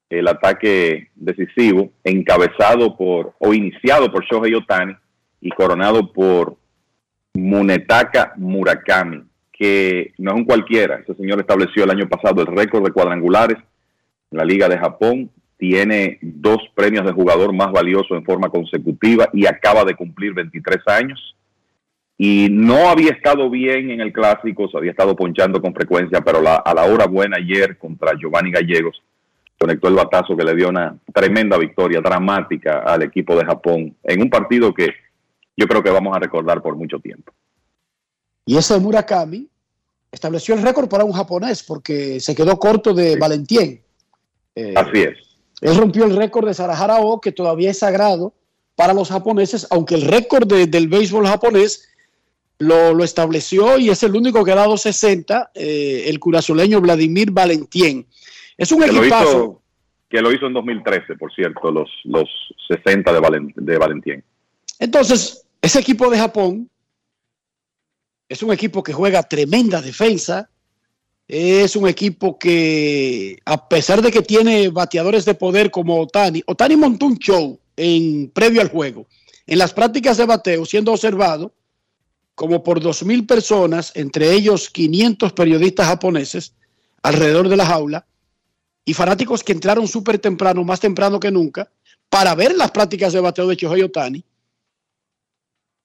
el ataque decisivo, encabezado por, o iniciado por Shohei Otani y coronado por Munetaka Murakami, que no es un cualquiera. Ese señor estableció el año pasado el récord de cuadrangulares en la Liga de Japón, tiene dos premios de jugador más valioso en forma consecutiva y acaba de cumplir 23 años. Y no había estado bien en el clásico, se había estado ponchando con frecuencia, pero a la hora buena ayer contra Giovanni Gallegos conectó el batazo que le dio una tremenda victoria dramática al equipo de Japón en un partido que yo creo que vamos a recordar por mucho tiempo. Y ese Murakami estableció el récord para un japonés porque se quedó corto de Valentien. Eh, Así es. Él rompió el récord de Sarahara O, que todavía es sagrado para los japoneses, aunque el récord del béisbol japonés lo, estableció y es el único que ha dado 60, eh, el curazoleño Vladimir Valentien. Es un equipazo. que lo hizo en 2013, por cierto, los, los 60 de, de Valentien. Entonces, ese equipo de Japón es un equipo que juega tremenda defensa. Es un equipo que, a pesar de que tiene bateadores de poder como Otani, Otani montó un show en previo al juego. En las prácticas de bateo, siendo observado como por 2.000 personas, entre ellos 500 periodistas japoneses, alrededor de la jaula, y fanáticos que entraron súper temprano, más temprano que nunca, para ver las prácticas de bateo de Chohei Otani,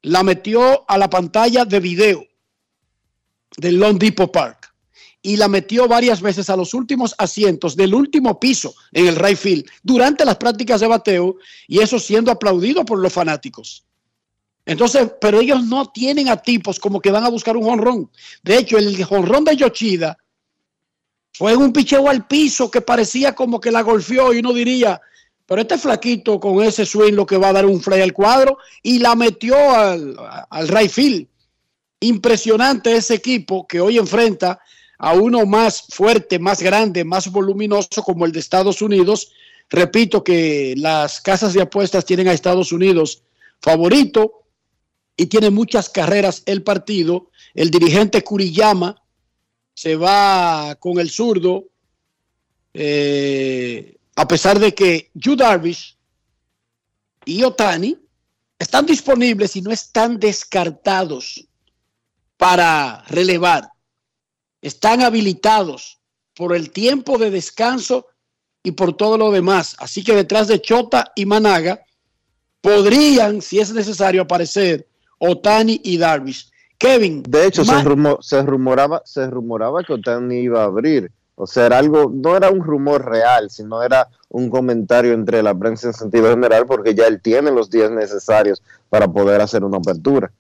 la metió a la pantalla de video del Long Depot Park y la metió varias veces a los últimos asientos del último piso en el right field durante las prácticas de bateo y eso siendo aplaudido por los fanáticos. Entonces, pero ellos no tienen a tipos como que van a buscar un jonrón. De hecho, el jonrón de Yoshida fue un picheo al piso que parecía como que la golpeó y uno diría, pero este flaquito con ese swing lo que va a dar un fly al cuadro y la metió al, al right. Impresionante ese equipo que hoy enfrenta a uno más fuerte, más grande, más voluminoso como el de Estados Unidos. Repito que las casas de apuestas tienen a Estados Unidos favorito y tiene muchas carreras el partido. El dirigente Kuriyama se va con el zurdo, eh, a pesar de que Yu Darvish y Otani están disponibles y no están descartados para relevar. Están habilitados por el tiempo de descanso y por todo lo demás. Así que detrás de Chota y Managa podrían, si es necesario, aparecer Otani y Darvish. Kevin. De hecho, se, rumoraba, se rumoraba que Otani iba a abrir. O sea, era algo, no era un rumor real, sino era un comentario entre la prensa en sentido general, porque ya él tiene los días necesarios para poder hacer una apertura.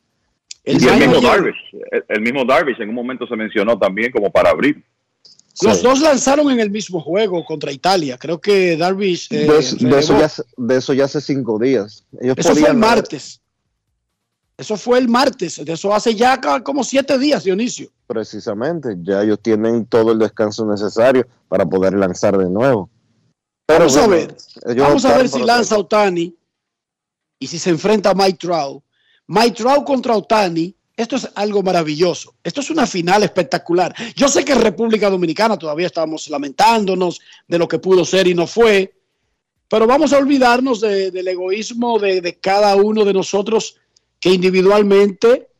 El, mismo Darvish, el, mismo Darvish en un momento se mencionó también como para abrir. Los dos lanzaron en el mismo juego contra Italia. Creo que Darvish. Eh, de, eso ya, de, eso ya, hace cinco días. eso fue el martes. Eso fue el martes, de eso hace ya como siete días, Dionisio. Precisamente, ya ellos tienen todo el descanso necesario para poder lanzar de nuevo. vamos a ver, vamos a ver si lanza Otani y si se enfrenta a Mike Trout. Mike Trout contra Otani, esto es algo maravilloso. Esto es una final espectacular. Yo sé que en República Dominicana todavía estamos lamentándonos de lo que pudo ser y no fue, pero vamos a olvidarnos del egoísmo de, de cada uno de nosotros que individualmente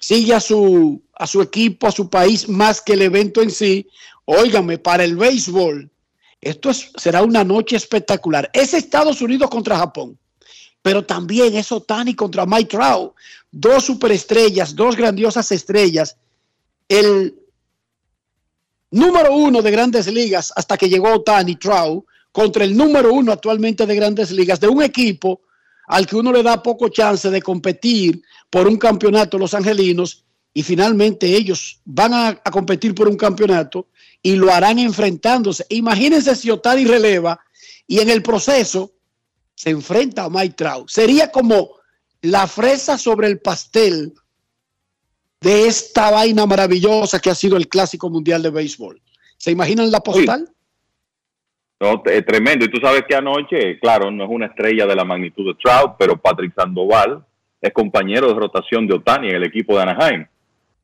sigue a su, a su equipo, a su país, más que el evento en sí. Óigame, para el béisbol, esto es, será una noche espectacular. Es Estados Unidos contra Japón. pero también es Otani contra Mike Trout. Dos superestrellas, dos grandiosas estrellas. El número uno de grandes ligas hasta que llegó Otani Trout contra el número uno actualmente de grandes ligas de un equipo al que uno le da poco chance de competir por un campeonato los angelinos y finalmente ellos van a, a competir por un campeonato y lo harán enfrentándose. Imagínense si Otani releva y en el proceso se enfrenta a Mike Trout. Sería como la fresa sobre el pastel de esta vaina maravillosa que ha sido el Clásico Mundial de Béisbol. ¿Se imaginan la postal? No, es tremendo. Y tú sabes que anoche, claro, no es una estrella de la magnitud de Trout, pero Patrick Sandoval es compañero de rotación de Otani en el equipo de Anaheim.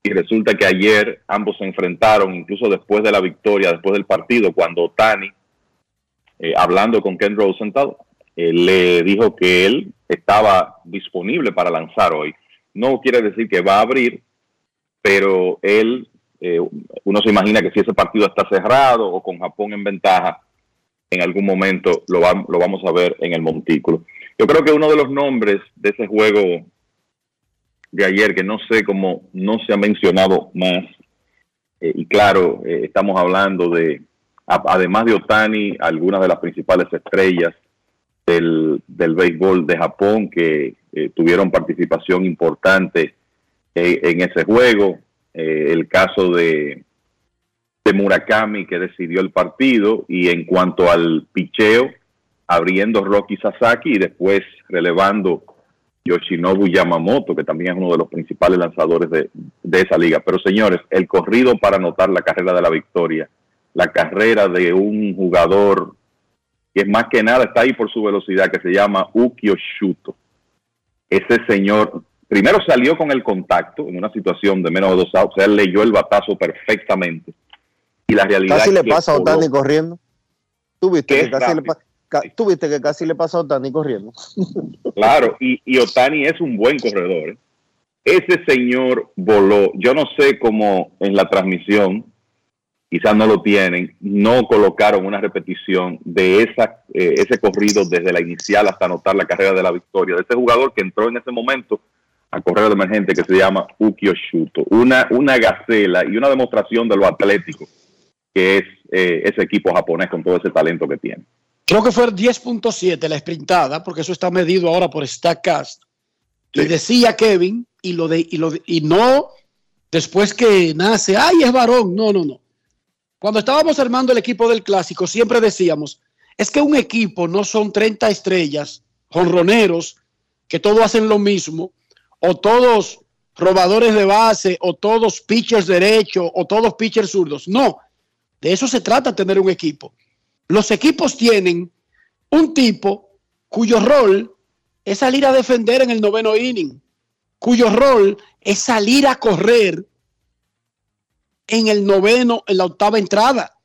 Y resulta que ayer ambos se enfrentaron, incluso después de la victoria, después del partido, cuando Otani, eh, hablando con Ken Rosenthal, eh, le dijo que él estaba disponible para lanzar hoy. No quiere decir que va a abrir, pero él, eh, uno se imagina que si ese partido está cerrado o con Japón en ventaja, en algún momento lo, lo vamos a ver en el montículo. Yo creo que uno de los nombres de ese juego de ayer, que no sé cómo no se ha mencionado más, eh, y claro, eh, estamos hablando de, además de Otani, algunas de las principales estrellas del, del béisbol de Japón que eh, tuvieron participación importante en ese juego. el caso de, de Murakami que decidió el partido y en cuanto al picheo, abriendo Rocky Sasaki y después relevando Yoshinobu Yamamoto, que también es uno de los principales lanzadores de, esa liga. Pero señores, el corrido para anotar la carrera de la victoria, la carrera de un jugador que es más que nada está ahí por su velocidad, que se llama Ukio Shuto. Ese señor primero salió con el contacto en una situación de menos de dos outs, o sea, él leyó el batazo perfectamente y la realidad casi le pasa a Otani corriendo. ¿Tú viste, que casi le, ¿Tú viste que casi le pasa a Otani corriendo? Claro, y, y Otani es un buen corredor. ¿eh? Ese señor voló. Yo no sé cómo en la transmisión, quizás no lo tienen, no colocaron una repetición de esa, eh, ese corrido desde la inicial hasta anotar la carrera de la victoria, de ese jugador que entró en ese momento a correr de emergente que se llama Ukio Shuto. Una, una gacela y una demostración de lo atlético que es eh, ese equipo japonés con todo ese talento que tiene. Creo que fue 10.7 la sprintada, porque eso está medido ahora por StatCast. Y decía Kevin, y, lo de, y, lo y no después que nace, ay, es varón. No, no, no. Cuando estábamos armando el equipo del clásico, siempre decíamos, es que un equipo no son 30 estrellas, jonroneros, que todos hacen lo mismo, o todos robadores de base, o todos pitchers derechos, o todos pitchers zurdos. No, de eso se trata tener un equipo. Los equipos tienen un tipo cuyo rol es salir a defender en el noveno inning, cuyo rol es salir a correr en el noveno, en la octava entrada.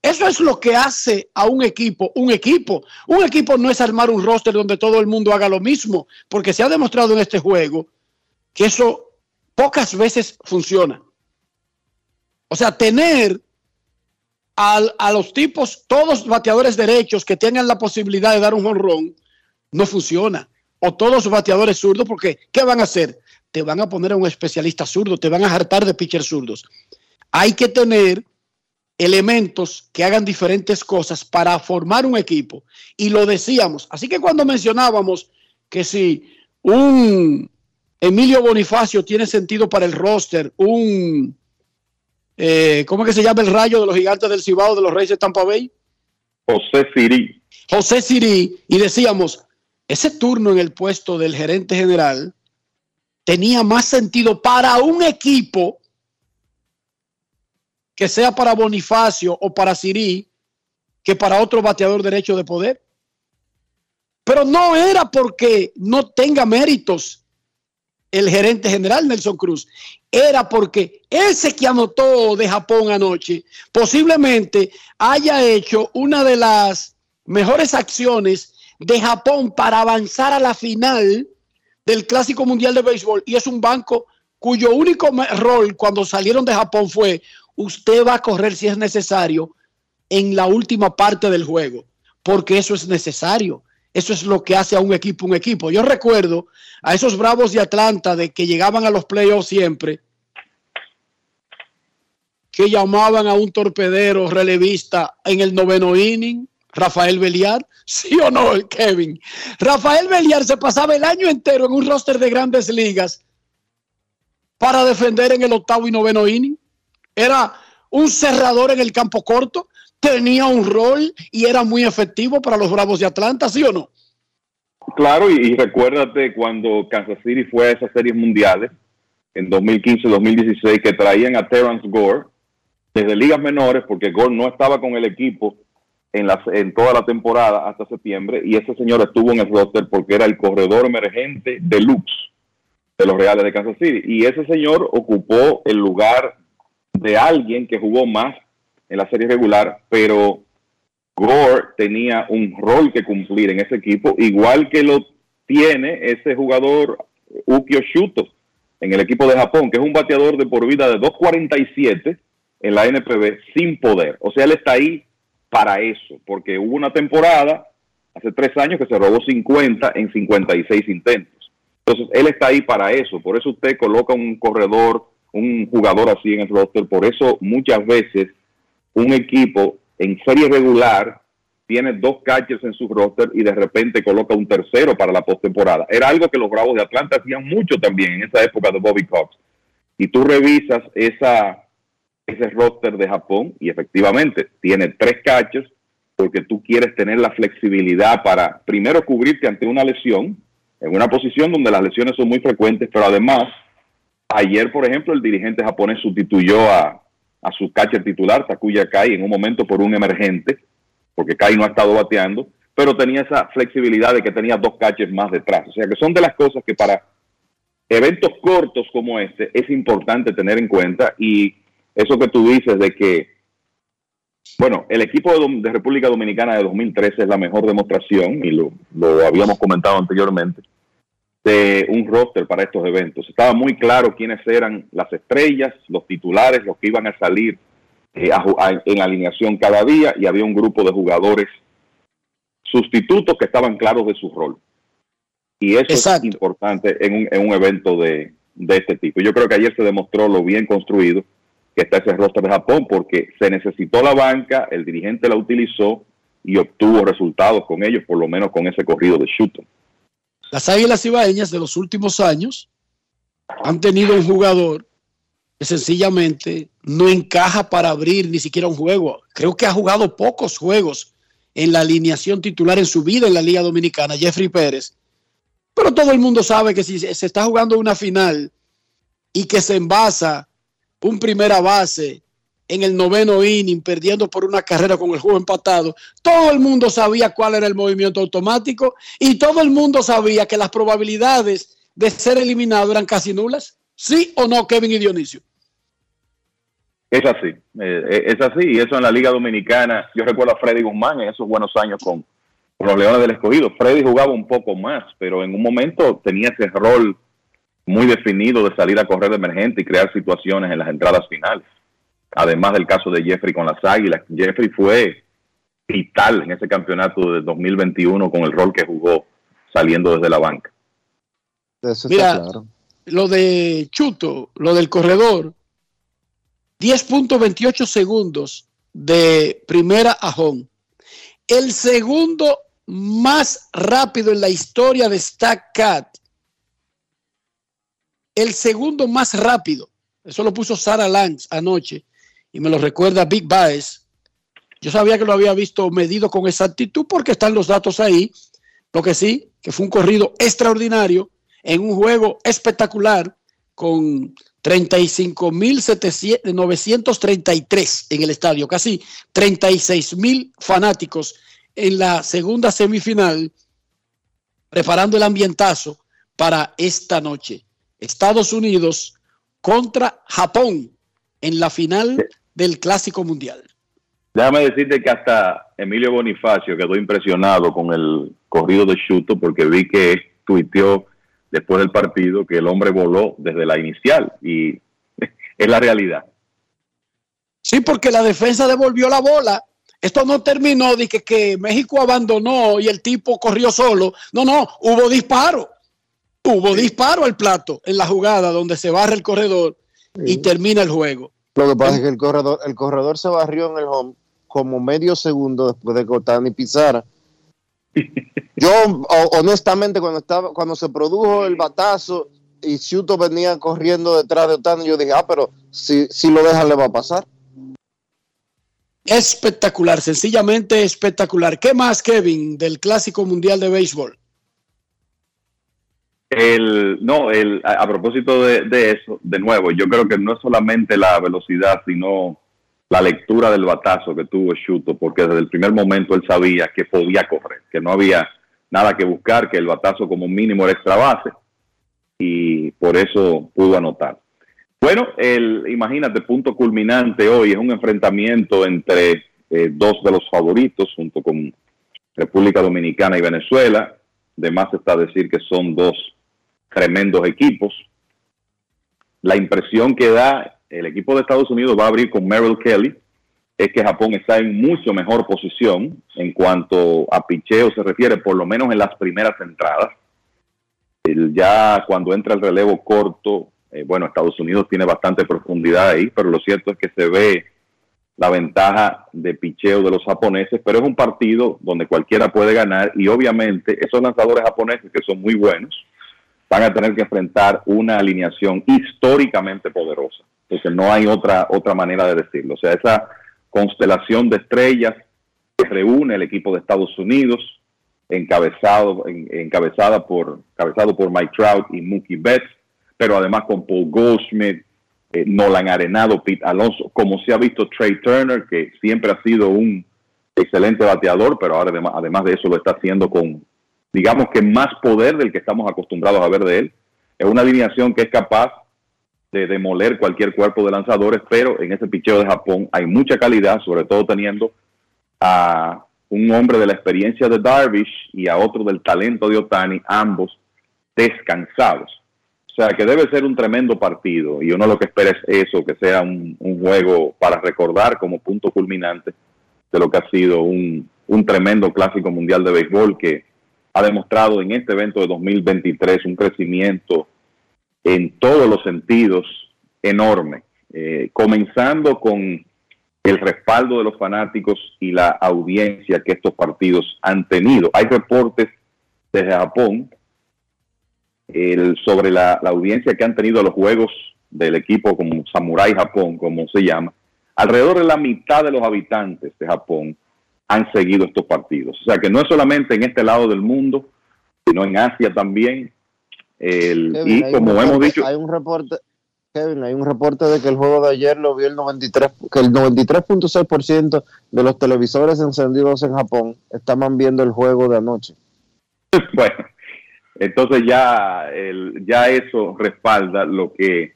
Eso es lo que hace a un equipo un equipo. Un equipo no es armar un roster donde todo el mundo haga lo mismo, porque se ha demostrado en este juego que eso pocas veces funciona. O sea, tener a, los tipos, todos bateadores derechos que tengan la posibilidad de dar un jonrón, no funciona. O todos bateadores zurdos, porque ¿qué van a hacer? Te van a poner a un especialista zurdo, te van a hartar de pitchers zurdos. Hay que tener elementos que hagan diferentes cosas para formar un equipo. Y lo decíamos. Así que cuando mencionábamos que si un Emilio Bonifacio tiene sentido para el roster, un eh, ¿cómo es que se llama el rayo de los gigantes del Cibao de los Reyes de Tampa Bay? José Siri. José Siri. Y decíamos, ese turno en el puesto del gerente general tenía más sentido para un equipo que sea para Bonifacio o para Siri que para otro bateador derecho de poder. Pero no era porque no tenga méritos el gerente general Nelson Cruz era porque ese que anotó de Japón anoche posiblemente haya hecho una de las mejores acciones de Japón para avanzar a la final del Clásico Mundial de Béisbol y es un banco cuyo único rol cuando salieron de Japón fue usted va a correr si es necesario en la última parte del juego, porque eso es necesario. Eso es lo que hace a un equipo un equipo. Yo recuerdo a esos Bravos de Atlanta de que llegaban a los playoffs siempre, que llamaban a un torpedero relevista en el noveno inning, Rafael Beliar. ¿Sí o no, Kevin? Rafael Beliar se pasaba el año entero en un roster de grandes ligas para defender en el octavo y noveno inning. Era un cerrador en el campo corto tenía un rol y era muy efectivo para los Bravos de Atlanta, ¿sí o no? Claro, y, recuérdate cuando Kansas City fue a esas series mundiales en 2015-2016 que traían a Terrence Gore desde ligas menores porque Gore no estaba con el equipo en, la, en toda la temporada hasta septiembre y ese señor estuvo en el roster porque era el corredor emergente deluxe de los Reales de Kansas City y ese señor ocupó el lugar de alguien que jugó más en la serie regular, pero Gore tenía un rol que cumplir en ese equipo, igual que lo tiene ese jugador Ukio Shuto en el equipo de Japón, que es un bateador de por vida de 2.47 en la NPB sin poder. O sea, él está ahí para eso, porque hubo una temporada hace tres años que se robó 50 en 56 intentos. Entonces, él está ahí para eso. Por eso usted coloca un corredor, un jugador así en el roster. Por eso muchas veces un equipo en serie regular tiene dos catchers en su roster y de repente coloca un tercero para la postemporada. Era algo que los Bravos de Atlanta hacían mucho también en esa época de Bobby Cox. Y tú revisas esa, ese roster de Japón y efectivamente tiene tres catchers porque tú quieres tener la flexibilidad para primero cubrirte ante una lesión en una posición donde las lesiones son muy frecuentes, pero además ayer, por ejemplo, el dirigente japonés sustituyó a, a su catcher titular, Takuya Kai, en un momento por un emergente, porque Kai no ha estado bateando, pero tenía esa flexibilidad de que tenía dos catchers más detrás. O sea que son de las cosas que para eventos cortos como este es importante tener en cuenta y eso que tú dices de que, bueno, el equipo de, República Dominicana de 2013 es la mejor demostración y lo, lo habíamos comentado anteriormente de un roster para estos eventos. Estaba muy claro quiénes eran las estrellas, los titulares, los que iban a salir eh, en la alineación cada día y había un grupo de jugadores sustitutos que estaban claros de su rol. Y eso es importante en un, en un evento de, de, este tipo. Yo creo que ayer se demostró lo bien construido que está ese roster de Japón porque se necesitó la banca, el dirigente la utilizó y obtuvo resultados con ellos, por lo menos con ese corrido de Shooton. Las Águilas Ibaeñas de los últimos años han tenido un jugador que sencillamente no encaja para abrir ni siquiera un juego. Creo que ha jugado pocos juegos en la alineación titular en su vida en la Liga Dominicana, Jeffrey Pérez. Pero todo el mundo sabe que si se está jugando una final y que se envasa un primera base en el noveno inning, perdiendo por una carrera con el juego empatado, todo el mundo sabía cuál era el movimiento automático y todo el mundo sabía que las probabilidades de ser eliminado eran casi nulas. ¿Sí o no, Kevin y Dionisio? Es así, eh, eh, es así, y eso en la Liga Dominicana, yo recuerdo a Freddy Guzmán en esos buenos años con, los Leones del Escogido. Freddy jugaba un poco más, pero en un momento tenía ese rol muy definido de salir a correr de emergente y crear situaciones en las entradas finales además del caso de Jeffrey con las Águilas. Jeffrey fue vital en ese campeonato de 2021 con el rol que jugó saliendo desde la banca. Mira, lo de Chuto, lo del corredor, 10.28 segundos de primera a home. El segundo más rápido en la historia de Stack Cat. El segundo más rápido. Eso lo puso Sara Lance anoche y me lo recuerda Big Baez. Yo sabía que lo había visto medido con exactitud porque están los datos ahí. Lo que sí, que fue un corrido extraordinario en un juego espectacular con 35.933 en el estadio, casi 36.000 fanáticos en la segunda semifinal, preparando el ambientazo para esta noche. Estados Unidos contra Japón en la final del Clásico Mundial. Déjame decirte que hasta Emilio Bonifacio quedó impresionado con el corrido de Chuto porque vi que tuiteó después del partido que el hombre voló desde la inicial y es la realidad. Sí, porque la defensa devolvió la bola Esto no terminó de que, que México abandonó y el tipo corrió solo. No, no, hubo disparo. Hubo disparo al plato en la jugada donde se barra el corredor y termina el juego. Lo que pasa es que el corredor, el corredor se barrió en el home como medio segundo después de que Otani pisara. Yo, honestamente, cuando estaba, cuando se produjo el batazo y Ciuto venía corriendo detrás de Otani, yo dije, ah, pero si, si lo dejan le va a pasar. Espectacular, sencillamente espectacular. ¿Qué más, Kevin, del Clásico Mundial de Béisbol? El, no, el, a, propósito de, eso, de nuevo, yo creo que no es solamente la velocidad, sino la lectura del batazo que tuvo Shuto, porque desde el primer momento él sabía que podía correr, que no había nada que buscar, que el batazo como mínimo era extra base, y por eso pudo anotar. Bueno, el, imagínate, punto culminante hoy es un enfrentamiento entre eh, dos de los favoritos, junto con República Dominicana y Venezuela. De más está decir que son dos tremendos equipos. La impresión que da el equipo de Estados Unidos va a abrir con Merrill Kelly, es que Japón está en mucho mejor posición en cuanto a picheo se refiere, por lo menos en las primeras entradas. ya cuando entra el relevo corto, eh, bueno, Estados Unidos tiene bastante profundidad ahí, pero lo cierto es que se ve la ventaja de picheo de los japoneses, pero es un partido donde cualquiera puede ganar y obviamente esos lanzadores japoneses que son muy buenos van a tener que enfrentar una alineación históricamente poderosa, porque no hay otra, otra manera de decirlo. O sea, esa constelación de estrellas reúne el equipo de Estados Unidos, encabezado, encabezada por, encabezado por Mike Trout y Mookie Betts, pero además con Paul Goldschmidt, eh, Nolan Arenado, Pete Alonso, como se ha visto Trey Turner, que siempre ha sido un excelente bateador, pero ahora además de eso lo está haciendo con, digamos que más poder del que estamos acostumbrados a ver de él. Es una alineación que es capaz de demoler cualquier cuerpo de lanzadores, pero en ese picheo de Japón hay mucha calidad, sobre todo teniendo a un hombre de la experiencia de Darvish y a otro del talento de Otani, ambos descansados. O sea, que debe ser un tremendo partido y uno lo que espera es eso, que sea un, juego para recordar como punto culminante de lo que ha sido un, un tremendo clásico mundial de béisbol que ha demostrado en este evento de 2023 un crecimiento en todos los sentidos enorme, eh, comenzando con el respaldo de los fanáticos y la audiencia que estos partidos han tenido. Hay reportes desde Japón sobre la, audiencia que han tenido los juegos del equipo como Samurai Japón, como se llama, alrededor de la mitad de los habitantes de Japón han seguido estos partidos. O sea que no es solamente en este lado del mundo, sino en Asia también. y como hemos dicho... Hay un reporte, Kevin, hay un reporte de que el juego de ayer lo vio el 93, que el 93.6% de los televisores encendidos en Japón estaban viendo el juego de anoche. Bueno, entonces ya, el, ya eso respalda lo que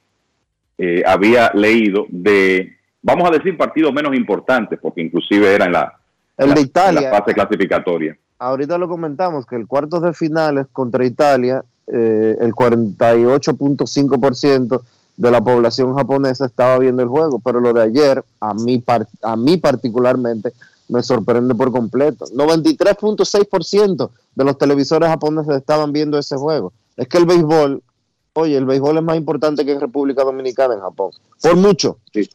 eh, había leído de, vamos a decir, partidos menos importantes, porque inclusive era en la, el de Italia, fase clasificatoria. Ahorita lo comentamos, que el cuarto de finales contra Italia, eh, el 48.5% de la población japonesa estaba viendo el juego, pero lo de ayer, a mí, a mí particularmente, me sorprende por completo. 93.6% de los televisores japoneses estaban viendo ese juego. Es que el béisbol, oye, el béisbol es más importante que en República Dominicana en Japón. Por mucho. Sí.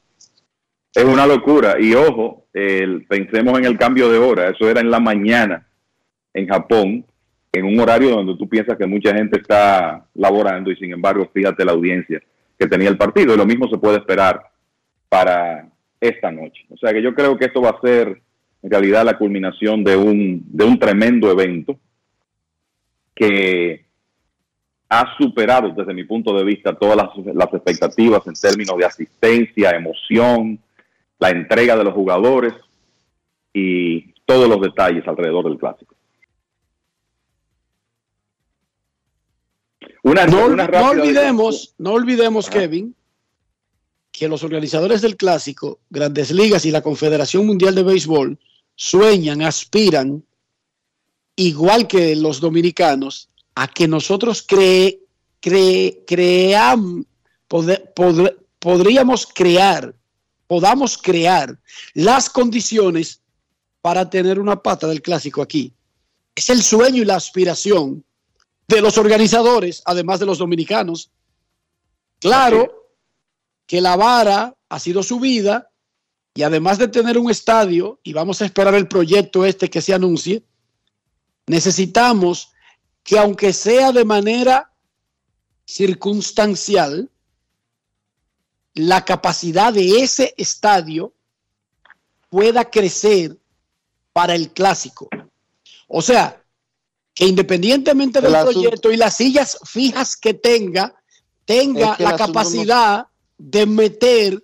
Es una locura. Y ojo, pensemos en el cambio de hora. Eso era en la mañana en Japón, en un horario donde tú piensas que mucha gente está laborando y sin embargo, fíjate la audiencia que tenía el partido. Y lo mismo se puede esperar para esta noche. O sea que yo creo que esto va a ser en realidad la culminación de un, de un tremendo evento que ha superado desde mi punto de vista todas las, expectativas en términos de asistencia, emoción, la entrega de los jugadores y todos los detalles alrededor del clásico. Una, no, olvidemos, no olvidemos, Kevin, que los organizadores del clásico, Grandes Ligas y la Confederación Mundial de Béisbol sueñan, aspiran, igual que los dominicanos, a que nosotros cre, creamos, podríamos crear, podamos crear las condiciones para tener una pata del clásico aquí. Es el sueño y la aspiración de los organizadores, además de los dominicanos. Claro que la vara ha sido subida y además de tener un estadio, y vamos a esperar el proyecto este que se anuncie, necesitamos que aunque sea de manera circunstancial, la capacidad de ese estadio pueda crecer para el clásico. O sea, que independientemente del proyecto y las sillas fijas que tenga, tenga la capacidad de meter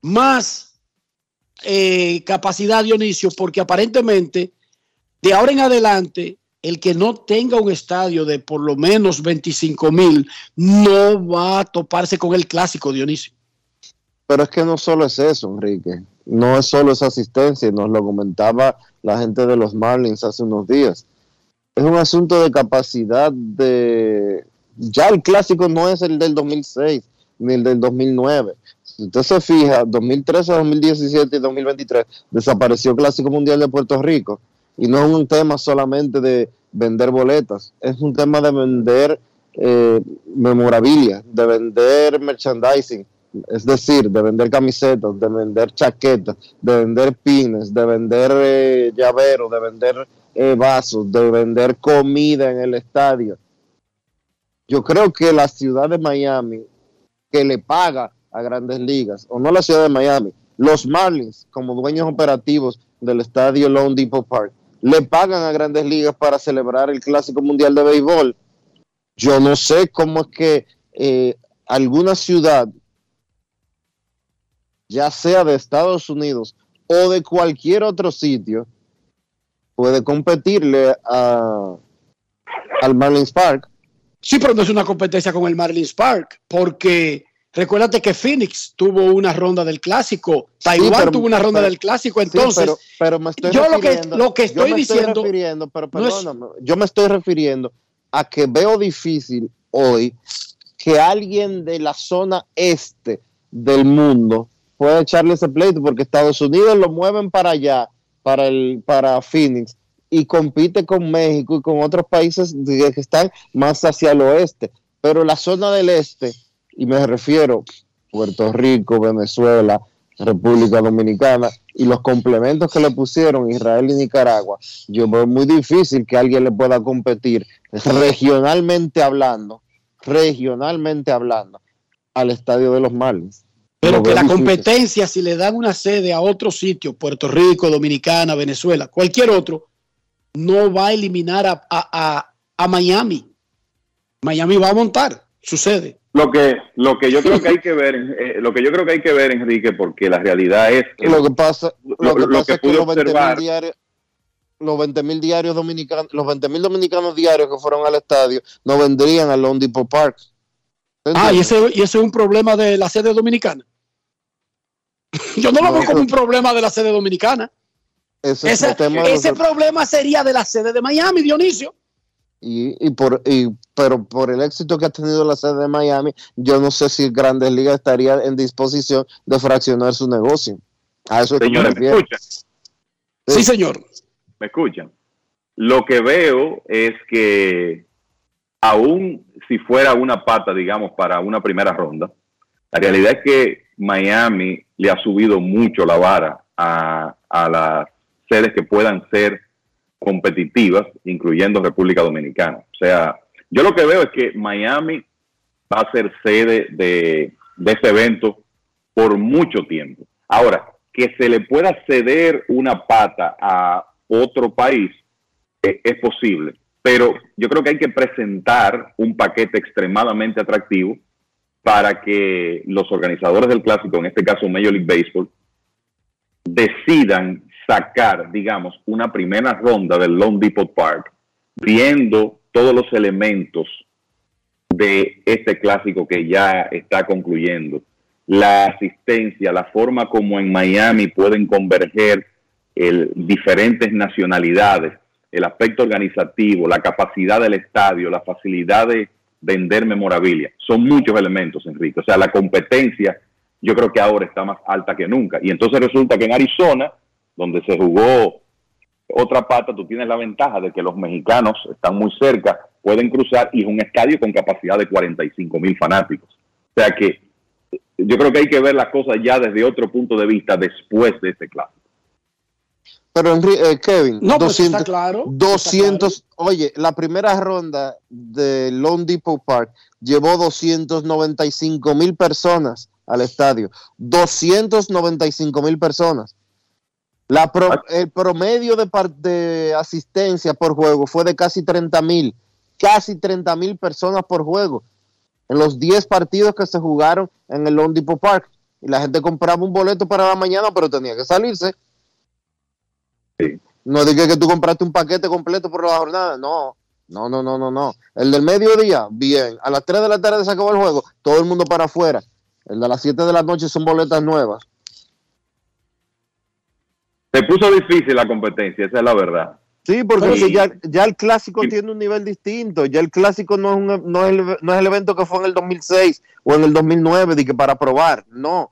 más eh, capacidad, Dionisio, porque aparentemente de ahora en adelante, el que no tenga un estadio de por lo menos 25 mil no va a toparse con el clásico, Dionisio. Pero es que no solo es eso, Enrique. No es solo esa asistencia, nos lo comentaba la gente de los Marlins hace unos días. Es un asunto de capacidad de... Ya el clásico no es el del 2006 ni el del 2009. Si usted se fija, 2013, 2017 y 2023 desapareció el Clásico Mundial de Puerto Rico. Y no es un tema solamente de vender boletas, es un tema de vender eh, memorabilia, de vender merchandising, es decir, de vender camisetas, de vender chaquetas, de vender pines, de vender eh, llaveros, de vender eh, vasos, de vender comida en el estadio. Yo creo que la ciudad de Miami, que le paga a grandes ligas, o no la ciudad de Miami, los Marlins, como dueños operativos del estadio Lone Depot Park, le pagan a grandes ligas para celebrar el Clásico Mundial de Béisbol. Yo no sé cómo es que eh, alguna ciudad ya sea de Estados Unidos o de cualquier otro sitio, puede competirle a, al Marlins Park. Sí, pero no es una competencia con el Marlins Park, porque recuérdate que Phoenix tuvo una ronda del clásico, Taiwán tuvo una ronda del clásico, entonces pero, me estoy yo lo que, lo que estoy, diciendo, pero perdóname, yo me estoy refiriendo a que veo difícil hoy que alguien de la zona este del mundo puede echarle ese pleito porque Estados Unidos lo mueven para allá, para, el, para Phoenix, y compite con México y con otros países que están más hacia el oeste. Pero la zona del este, y me refiero Puerto Rico, Venezuela, República Dominicana, y los complementos que le pusieron Israel y Nicaragua, yo veo muy difícil que alguien le pueda competir regionalmente hablando, regionalmente hablando, al estadio de los Marlins. Pero que la competencia, si le dan una sede a otro sitio, Puerto Rico, Dominicana, Venezuela, cualquier otro, no va a eliminar a, Miami. Miami va a montar su sede. Lo que, lo que yo creo que hay que ver, eh, lo que yo creo que hay que ver, Enrique, porque la realidad es que lo que pasa, lo, que, pasa es que los 20 mil diarios, los 20 mil diarios dominicanos, los 20 mil dominicanos diarios que fueron al estadio no vendrían al Lone Depot Park. Ah, y ese, y ese es un problema de la sede dominicana. Yo no lo veo como un problema de la sede dominicana. Ese, ese problema sería de la sede de Miami, Dionisio. Y, y, por, y, pero por el éxito que ha tenido la sede de Miami, yo no sé si Grandes Ligas estaría en disposición de fraccionar su negocio. A eso es me, escuchan? Sí, señor. ¿Me escuchan? Lo que veo es que aún si fuera una pata, digamos, para una primera ronda, la realidad es que Miami le ha subido mucho la vara a, las sedes que puedan ser competitivas, incluyendo República Dominicana. O sea, yo lo que veo es que Miami va a ser sede de, de ese evento por mucho tiempo. Ahora, que se le pueda ceder una pata a otro país eh, es posible, pero yo creo que hay que presentar un paquete extremadamente atractivo para que los organizadores del clásico, en este caso Major League Baseball, decidan sacar, digamos, una primera ronda del Lone Depot Park, viendo todos los elementos de este clásico que ya está concluyendo. La asistencia, la forma como en Miami pueden converger el, diferentes nacionalidades, el aspecto organizativo, la capacidad del estadio, la facilidad de vender memorabilia. Son muchos elementos, Enrique. O sea, la competencia yo creo que ahora está más alta que nunca. Y entonces resulta que en Arizona, donde se jugó otra pata, tú tienes la ventaja de que los mexicanos están muy cerca, pueden cruzar y es un estadio con capacidad de 45 mil fanáticos. O sea que yo creo que hay que ver las cosas ya desde otro punto de vista después de este clásico. Pero eh, Kevin, no, 200, pues está claro, 200, oye, la primera ronda de Lone Depot Park llevó 295 mil personas al estadio. 295 mil personas. La ah. el promedio de, de asistencia por juego fue de casi 30 mil, casi 30 mil personas por juego en los 10 partidos que se jugaron en el Lone Depot Park. Y la gente compraba un boleto para la mañana, pero tenía que salirse. No dije que tú compraste un paquete completo por la jornada. No, no, no, no, no, no. El del mediodía, bien. A las 3 de la tarde se acabó el juego. Todo el mundo para afuera. El de las 7 de la noche son boletas nuevas. Se puso difícil la competencia, esa es la verdad. Sí, porque ya, ya, el clásico tiene un nivel distinto. Ya el clásico no es, no, es el, no es el evento que fue en el 2006 o en el 2009 de que para probar. No.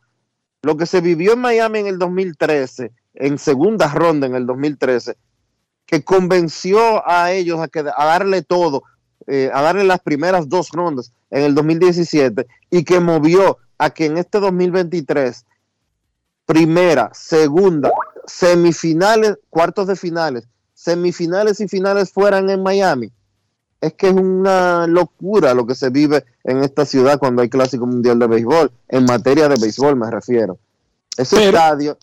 Lo que se vivió en Miami en el 2013 en segunda ronda en el 2013, que convenció a ellos a, que, a darle todo, eh, a darle las primeras dos rondas en el 2017 y que movió a que en este 2023, primera, segunda, semifinales, cuartos de finales, semifinales y finales fueran en Miami. Es que es una locura lo que se vive en esta ciudad cuando hay clásico mundial de béisbol, en materia de béisbol me refiero. Ese estadio,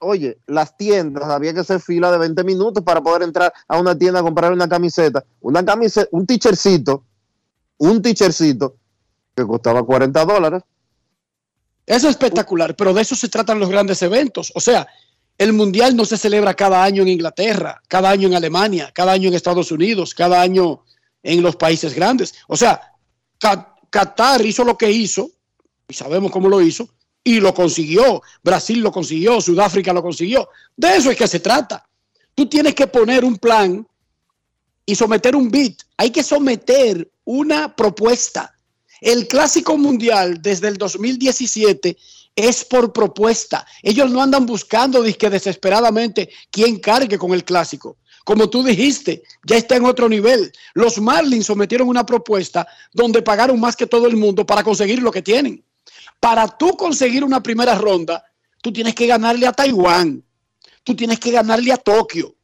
oye, las tiendas, había que hacer fila de 20 minutos para poder entrar a una tienda a comprar una camiseta, una camiseta, un tichercito, un tichercito que costaba 40 dólares. Es espectacular, pero de eso se tratan los grandes eventos. O sea, el mundial no se celebra cada año en Inglaterra, cada año en Alemania, cada año en Estados Unidos, cada año en los países grandes. O sea, Qatar hizo lo que hizo, y sabemos cómo lo hizo, y lo consiguió. Brasil lo consiguió, Sudáfrica lo consiguió. De eso es que se trata. Tú tienes que poner un plan y someter un bit. Hay que someter una propuesta. El clásico mundial desde el 2017 es por propuesta. Ellos no andan buscando que desesperadamente quién cargue con el clásico. Como tú dijiste, ya está en otro nivel. Los Marlins sometieron una propuesta donde pagaron más que todo el mundo para conseguir lo que tienen. Para tú conseguir una primera ronda, tú tienes que ganarle a Taiwán, tú tienes que ganarle a Tokio,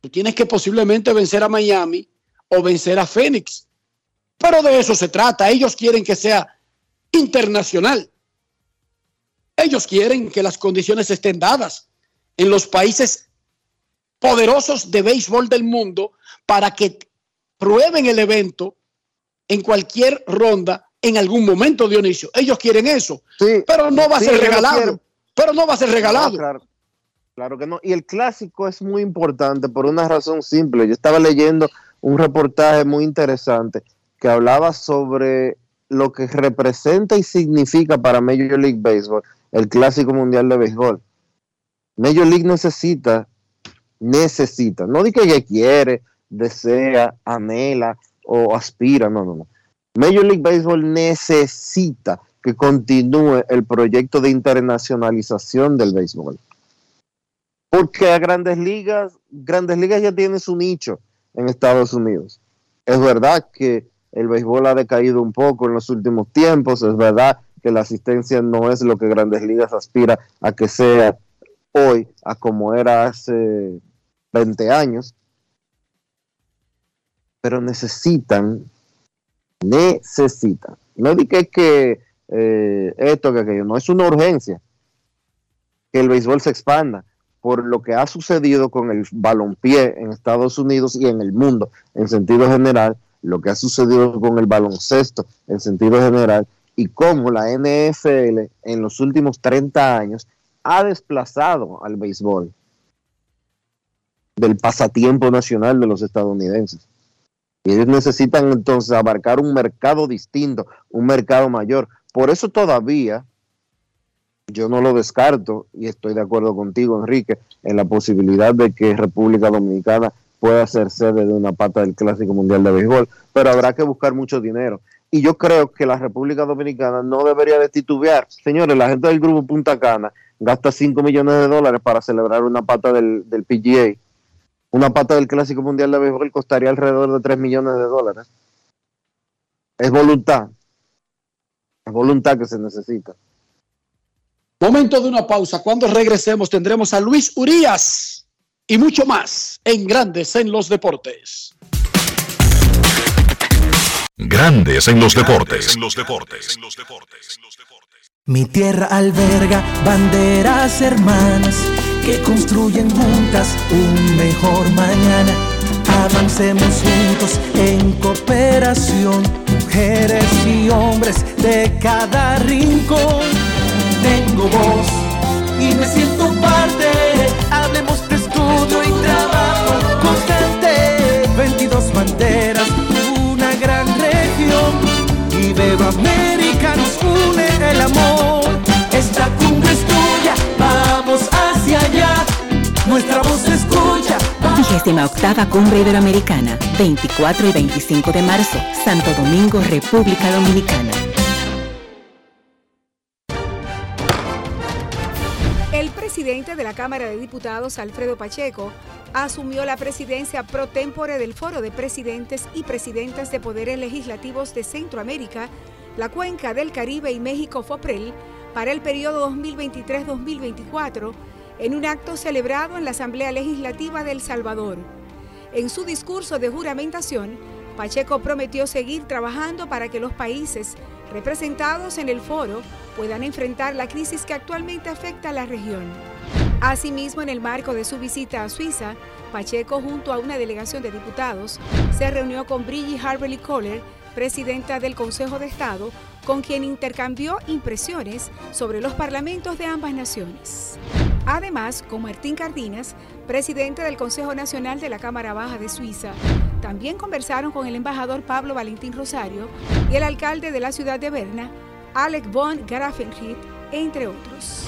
tú tienes que posiblemente vencer a Miami o vencer a Phoenix. Pero de eso se trata, ellos quieren que sea internacional. Ellos quieren que las condiciones estén dadas en los países poderosos de béisbol del mundo para que prueben el evento en cualquier ronda en algún momento, Dionisio. Ellos quieren eso, pero no va a ser regalado. Pero no va a ser regalado. claro, claro, que no. Y el clásico es muy importante por una razón simple. Yo estaba leyendo un reportaje muy interesante que hablaba sobre lo que representa y significa para Major League Baseball el clásico mundial de béisbol. Major League necesita, necesita, no diga que quiere, desea, anhela o aspira, no, no, no Major League Baseball necesita que continúe el proyecto de internacionalización del béisbol. Porque a grandes ligas, grandes ligas ya tiene su nicho en Estados Unidos. Es verdad que el béisbol ha decaído un poco en los últimos tiempos, es verdad que la asistencia no es lo que grandes ligas aspira a que sea hoy, a como era hace 20 años, pero necesitan necesita. No dije que eh, esto, que aquello, no es una urgencia que el béisbol se expanda por lo que ha sucedido con el balompié en Estados Unidos y en el mundo en sentido general, lo que ha sucedido con el baloncesto en sentido general y cómo la NFL en los últimos 30 años ha desplazado al béisbol del pasatiempo nacional de los estadounidenses. Y ellos necesitan entonces abarcar un mercado distinto, un mercado mayor. Por eso todavía yo no lo descarto y estoy de acuerdo contigo, Enrique, en la posibilidad de que República Dominicana pueda ser sede de una pata del Clásico Mundial de Béisbol, pero habrá que buscar mucho dinero. Y yo creo que la República Dominicana no debería de titubear. Señores, la gente del grupo Punta Cana gasta 5 millones de dólares para celebrar una pata del, del PGA Una pata del Clásico Mundial de Béisbol costaría alrededor de 3 millones de dólares. Es voluntad. Es voluntad que se necesita. Momento de una pausa. Cuando regresemos tendremos a Luis Urías y mucho más en Grandes en los Deportes. Grandes en los deportes. En los deportes. Mi tierra alberga banderas hermanas que construyen juntas un mejor mañana. Avancemos juntos en cooperación, mujeres y hombres de cada rincón. Tengo voz y me siento parte. Hablemos de estudio y trabajo constante. 22 banderas, una gran región. Y Beba Nuestra voz se escucha. Vigésima octava Cumbre Iberoamericana, 24 y 25 de marzo, Santo Domingo, República Dominicana. El presidente de la Cámara de Diputados, Alfredo Pacheco, asumió la presidencia pro tempore del Foro de Presidentes y Presidentas de Poderes Legislativos de Centroamérica, la Cuenca del Caribe y México FOPREL para el periodo 2023-2024 en un acto celebrado en la Asamblea Legislativa de El Salvador. En su discurso de juramentación, Pacheco prometió seguir trabajando para que los países representados en el foro puedan enfrentar la crisis que actualmente afecta a la región. Asimismo, en el marco de su visita a Suiza, Pacheco, junto a una delegación de diputados, se reunió con Brigitte Harberly Kohler, presidenta del Consejo de Estado, con quien intercambió impresiones sobre los parlamentos de ambas naciones. Además, con Martín Cardinas, presidente del Consejo Nacional de la Cámara Baja de Suiza, también conversaron con el embajador Pablo Valentín Rosario y el alcalde de la ciudad de Berna, Alec von Grafenried, entre otros.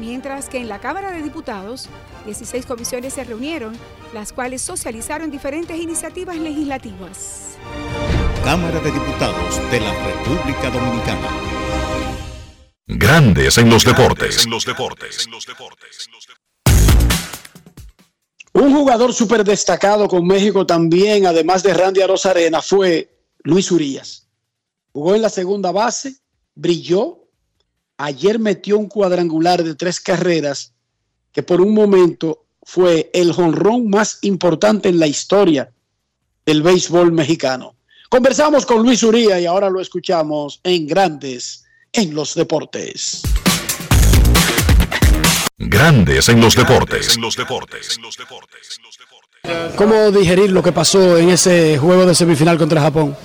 Mientras que en la Cámara de Diputados, 16 comisiones se reunieron, las cuales socializaron diferentes iniciativas legislativas. Cámara de Diputados de la República Dominicana. Grandes en los deportes. En los deportes. Un jugador súper destacado con México también, además de Randy Arozarena, fue Luis Urías. Jugó en la segunda base, brilló. Ayer metió un cuadrangular de tres carreras que por un momento fue el jonrón más importante en la historia del béisbol mexicano. Conversamos con Luis Uría y ahora lo escuchamos en Grandes en los Deportes. Grandes en los deportes. En los deportes. ¿Cómo digerir lo que pasó en ese juego de semifinal contra Japón?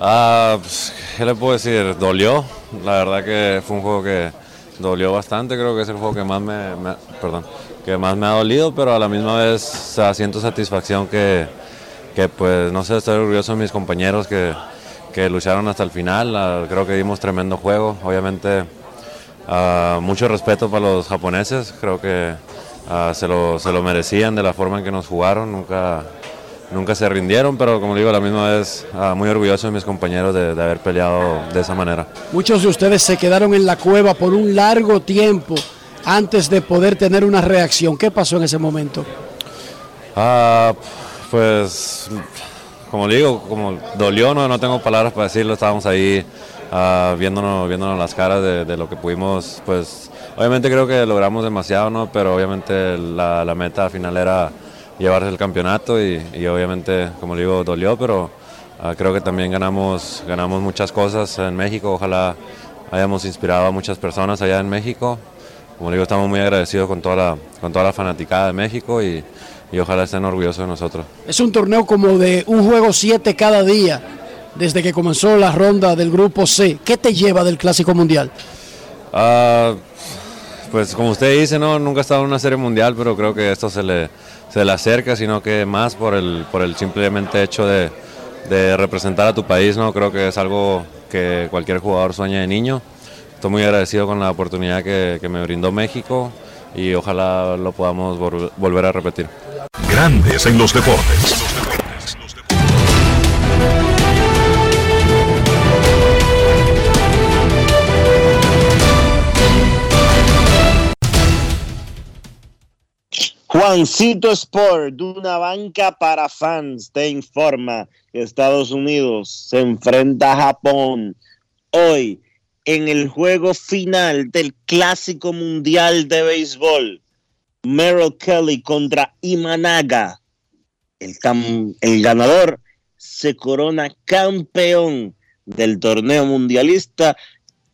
Ah, pues, ¿qué le puedo decir? Dolió. La verdad que fue un juego que dolió bastante. Creo que es el juego que más me, me- perdón, que más me ha dolido, pero a la misma vez o sea, siento satisfacción que, que, pues no sé, estoy orgulloso de mis compañeros que, que lucharon hasta el final. Ah, creo que dimos tremendo juego. Obviamente ah, mucho respeto para los japoneses. Creo que ah, se, lo, se lo merecían de la forma en que nos jugaron. Nunca, nunca se rindieron, pero como digo, a la misma vez muy orgulloso de mis compañeros de, de haber peleado de esa manera. Muchos de ustedes se quedaron en la cueva por un largo tiempo antes de poder tener una reacción. ¿Qué pasó en ese momento? Ah, pues, como digo, como dolió, no, no tengo palabras para decirlo, estábamos ahí ah, viéndonos, viéndonos las caras de, lo que pudimos, pues, obviamente creo que logramos demasiado, ¿no? Pero obviamente la, meta final era llevarse el campeonato y, obviamente, como digo, dolió, pero ah, creo que también ganamos, ganamos muchas cosas en México, ojalá hayamos inspirado a muchas personas allá en México. Como digo, estamos muy agradecidos con toda la, con toda la fanaticada de México y, y ojalá estén orgullosos de nosotros. Es un torneo como de un juego 7 cada día desde que comenzó la ronda del grupo C. ¿Qué te lleva del Clásico Mundial? Ah, pues como usted dice, no, nunca he estado en una serie mundial, pero creo que esto se le, se le acerca, sino que más por el, por el simplemente hecho de, de representar a tu país, ¿no? Creo que es algo que cualquier jugador sueña de niño. Estoy muy agradecido con la oportunidad que, que me brindó México y ojalá lo podamos vol- volver a repetir. Grandes en los deportes. Juancito Sport, de una banca para fans, te informa que Estados Unidos se enfrenta a Japón hoy en el juego final del Clásico Mundial de Béisbol. Merrill Kelly contra Imanaga. El, el ganador se corona campeón del torneo mundialista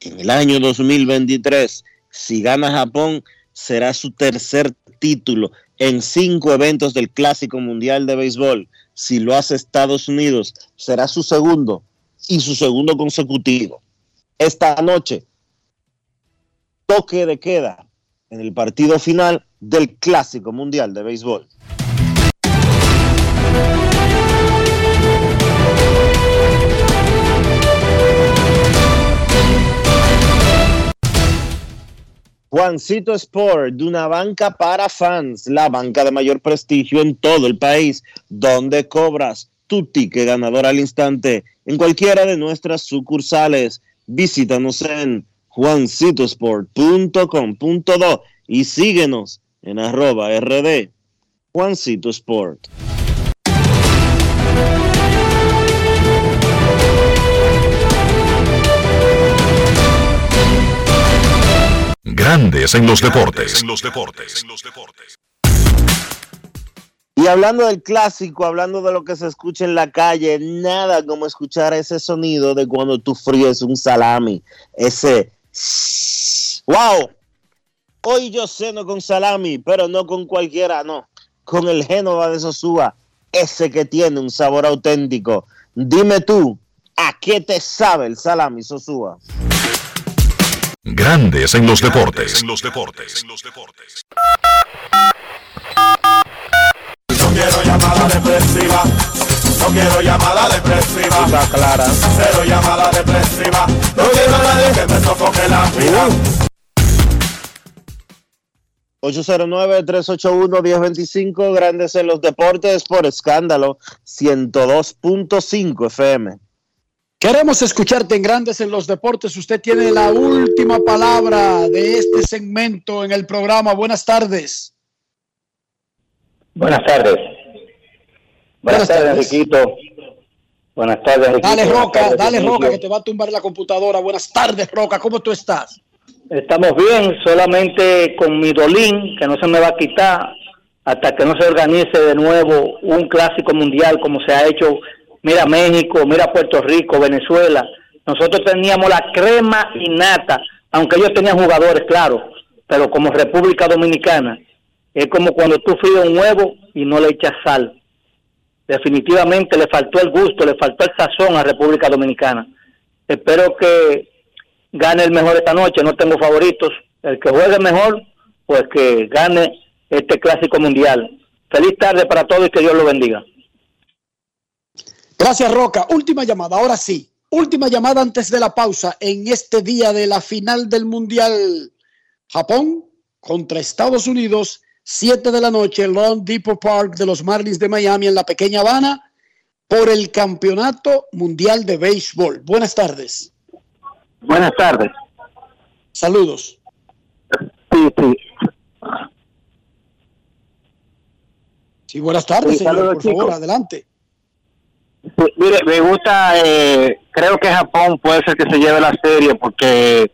en el año 2023. Si gana Japón, será su tercer título en cinco eventos del Clásico Mundial de Béisbol. Si lo hace Estados Unidos, será su segundo y su segundo consecutivo. Esta noche, toque de queda en el partido final del Clásico Mundial de Béisbol. Juancito Sport, de una banca para fans, la banca de mayor prestigio en todo el país, donde cobras tu ticket ganador al instante en cualquiera de nuestras sucursales. Visítanos en juancitosport.com.do y síguenos en arroba rd Juancito Sport. Grandes en los deportes. Y hablando del clásico, hablando de lo que se escucha en la calle, nada como escuchar ese sonido de cuando tú fríes un salami. Ese. ¡Wow! Hoy yo ceno con salami, pero no con cualquiera, no. Con el Génova de Sosúa, ese que tiene un sabor auténtico. Dime tú, ¿a qué te sabe el salami Sosúa? Grandes en los deportes. No quiero llamada depresiva. No quiero llamada depresiva. Está clara. Cero llamada depresiva. No quiero a nadie que me sofoque la vida. 809-381-1025, Grandes en los Deportes por escándalo 102.5 FM. Queremos escucharte en Grandes en los Deportes. Usted tiene la última palabra de este segmento en el programa. Buenas tardes. Buenas tardes. Buenas, tardes, Riquito. Buenas tardes, Riquito. Dale, Roca, dale, Roca, que te va a tumbar la computadora. Buenas tardes, Roca. ¿Cómo tú estás? Estamos bien, solamente con mi dolín, que no se me va a quitar hasta que no se organice de nuevo un clásico mundial como se ha hecho mira México, mira Puerto Rico, Venezuela. Nosotros teníamos la crema innata, aunque ellos tenían jugadores, claro, pero como República Dominicana, es como cuando tú fríes un huevo y no le echas sal. Definitivamente le faltó el gusto, le faltó el sazón a República Dominicana. Espero que gane el mejor esta noche, no tengo favoritos. El que juegue mejor, pues que gane este clásico mundial. Feliz tarde para todos y que Dios lo bendiga. Gracias, Roca. Última llamada, ahora sí. Última llamada antes de la pausa en este día de la final del Mundial. Japón contra Estados Unidos, 7 de la noche, Long Depot Park de los Marlins de Miami en la pequeña Habana por el Campeonato Mundial de Béisbol. Buenas tardes. Buenas tardes. Saludos. Sí, sí. Sí, buenas tardes, señor. Por favor, adelante. Mire, me gusta, eh, creo que Japón puede ser que se lleve la serie porque,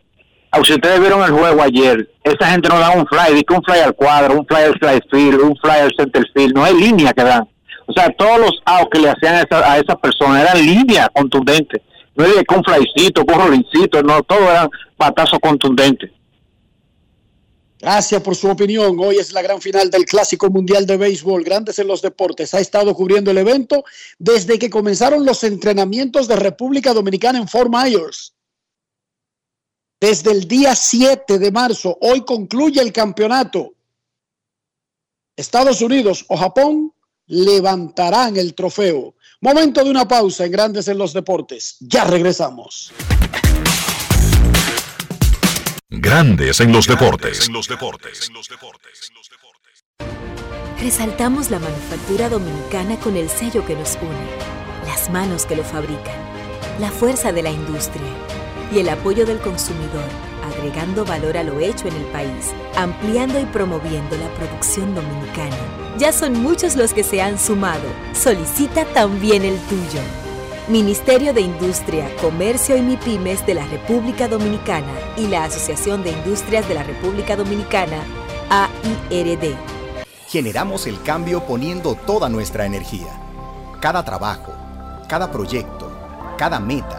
si ustedes vieron el juego ayer, esa gente no da un fly, dice un fly al cuadro, un fly al fly field, un fly al center field, no hay línea que dan. O sea, todos los outs que le hacían a esa, a persona eran líneas contundentes. No que un flycito, un rollincito, no, todo eran patazos contundentes. Gracias por su opinión. Hoy es la gran final del Clásico Mundial de Béisbol. Grandes en los deportes. Ha estado cubriendo el evento desde que comenzaron los entrenamientos de República Dominicana en Fort Myers. Desde el día 7 de marzo. Hoy concluye el campeonato. Estados Unidos o Japón levantarán el trofeo. Momento de una pausa en Grandes en los deportes. Ya regresamos. Grandes en los deportes. Resaltamos la manufactura dominicana con el sello que nos une, las manos que lo fabrican, la fuerza de la industria y el apoyo del consumidor agregando valor a lo hecho en el país, ampliando y promoviendo la producción dominicana. Ya son muchos los que se han sumado. Solicita también el tuyo. Ministerio de Industria, Comercio y MIPIMES de la República Dominicana y la Asociación de Industrias de la República Dominicana, AIRD. Generamos el cambio poniendo toda nuestra energía. Cada trabajo, cada proyecto, cada meta,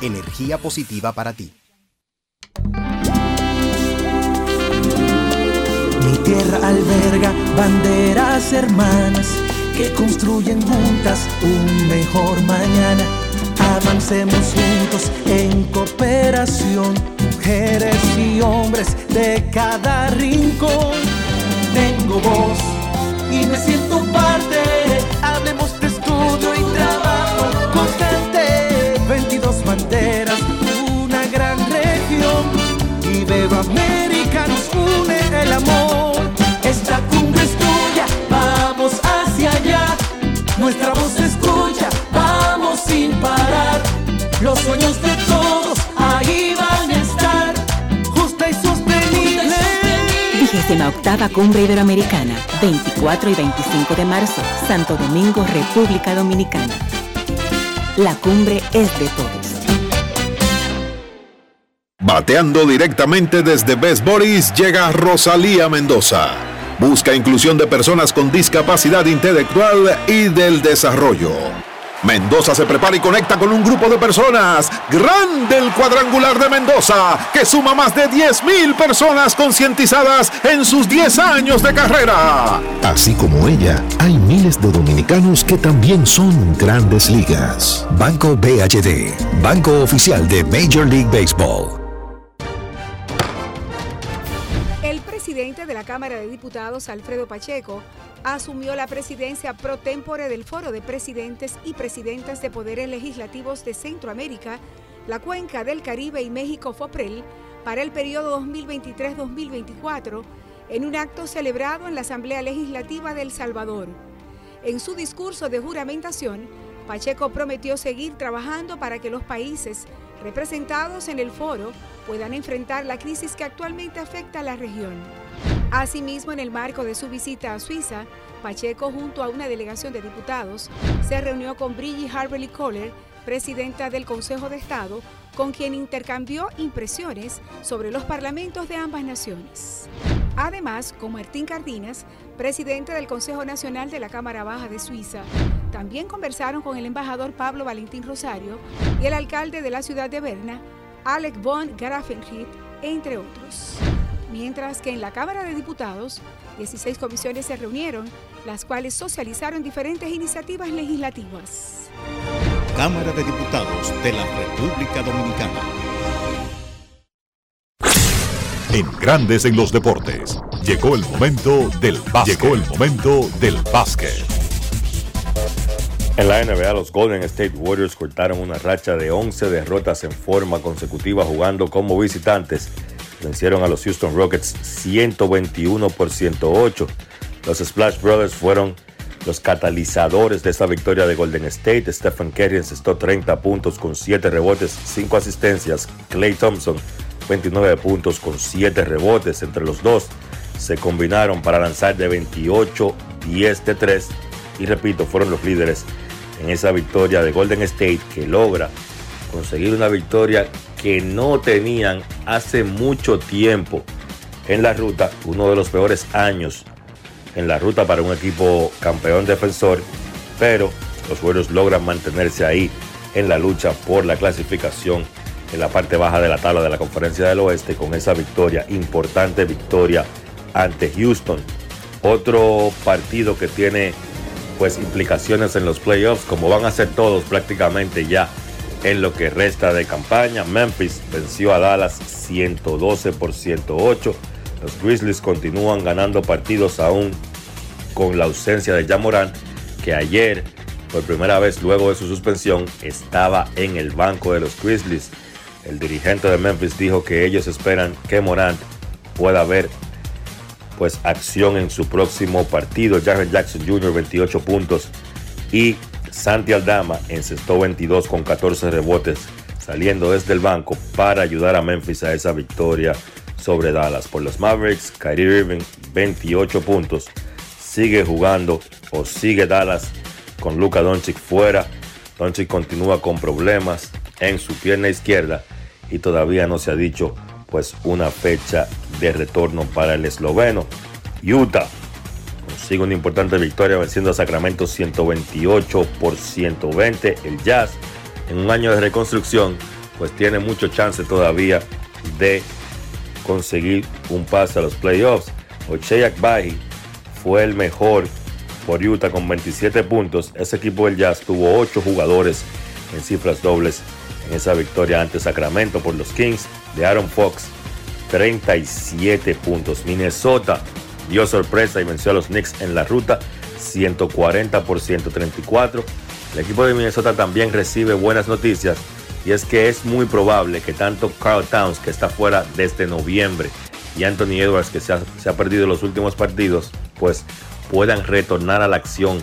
energía positiva para ti. Mi tierra alberga banderas hermanas que construyen juntas un mejor mañana. Avancemos juntos en cooperación, mujeres y hombres de cada rincón. Tengo voz y me siento parte. Hablemos de estudio y trabajo octava Cumbre Iberoamericana, 24 y 25 de marzo, Santo Domingo, República Dominicana. La cumbre es de todos. Bateando directamente desde Best Boris llega Rosalía Mendoza. Busca inclusión de personas con discapacidad intelectual y del desarrollo. Mendoza se prepara y conecta con un grupo de personas. Grande el cuadrangular de Mendoza, que suma más de 10.000 personas concientizadas en sus 10 años de carrera. Así como ella, hay miles de dominicanos que también son grandes ligas. Banco BHD, Banco Oficial de Major League Baseball. De la Cámara de Diputados, Alfredo Pacheco, asumió la presidencia pro tempore del Foro de Presidentes y Presidentas de Poderes Legislativos de Centroamérica, la Cuenca del Caribe y México FOPREL para el periodo 2023-2024 en un acto celebrado en la Asamblea Legislativa de El Salvador. En su discurso de juramentación, Pacheco prometió seguir trabajando para que los países representados en el foro puedan enfrentar la crisis que actualmente afecta a la región. Asimismo, en el marco de su visita a Suiza, Pacheco, junto a una delegación de diputados, se reunió con Brigitte Harberly Kohler, presidenta del Consejo de Estado, con quien intercambió impresiones sobre los parlamentos de ambas naciones. Además, con Martín Cardinas, presidente del Consejo Nacional de la Cámara Baja de Suiza, también conversaron con el embajador Pablo Valentín Rosario y el alcalde de la ciudad de Berna, Alec von Grafenried, entre otros. Mientras que en la Cámara de Diputados, 16 comisiones se reunieron, las cuales socializaron diferentes iniciativas legislativas. Cámara de Diputados de la República Dominicana. En Grandes en los Deportes, llegó el momento del básquet. Llegó el momento del básquet. En la NBA, los Golden State Warriors cortaron una racha de 11 derrotas en forma consecutiva jugando como visitantes. Vencieron a los Houston Rockets 121 por 108. Los Splash Brothers fueron los catalizadores de esta victoria de Golden State. Stephen Curry encestó 30 puntos con 7 rebotes, 5 asistencias. Clay Thompson 29 puntos con 7 rebotes. Entre los dos se combinaron para lanzar de 28, 10 de 3. Y repito, fueron los líderes en esa victoria de Golden State que logra conseguir una victoria que no tenían hace mucho tiempo en la ruta, uno de los peores años en la ruta para un equipo campeón defensor, pero los Warriors logran mantenerse ahí en la lucha por la clasificación en la parte baja de la tabla de la Conferencia del Oeste con esa victoria, importante victoria ante Houston. Otro partido que tiene pues implicaciones en los playoffs, como van a ser todos prácticamente ya en lo que resta de campaña. Memphis venció a Dallas 112 por 108. Los Grizzlies continúan ganando partidos aún con la ausencia de Jamoran, que ayer, por primera vez luego de su suspensión, estaba en el banco de los Grizzlies. El dirigente de Memphis dijo que ellos esperan que Morant pueda ver pues acción en su próximo partido. Jared Jackson Jr. 28 puntos y Santi Aldama encestó 22 con 14 rebotes saliendo desde el banco para ayudar a Memphis a esa victoria sobre Dallas. Por los Mavericks, Kyrie Irving 28 puntos. Sigue jugando o sigue Dallas con Luka Doncic fuera. Doncic continúa con problemas en su pierna izquierda y todavía no se ha dicho pues una fecha de retorno para el esloveno. Utah consigue una importante victoria venciendo a Sacramento 128 por 120. El Jazz en un año de reconstrucción pues tiene mucho chance todavía de conseguir un pase a los playoffs. Ochey Akbahi fue el mejor por Utah con 27 puntos. Ese equipo del Jazz tuvo 8 jugadores en cifras dobles en esa victoria ante Sacramento por los Kings de Aaron Fox. 37 puntos. Minnesota dio sorpresa y venció a los Knicks en la ruta 140 por 134. El equipo de Minnesota también recibe buenas noticias y es que es muy probable que tanto Carl Towns, que está fuera desde noviembre, y Anthony Edwards, que se ha, se ha perdido los últimos partidos, pues puedan retornar a la acción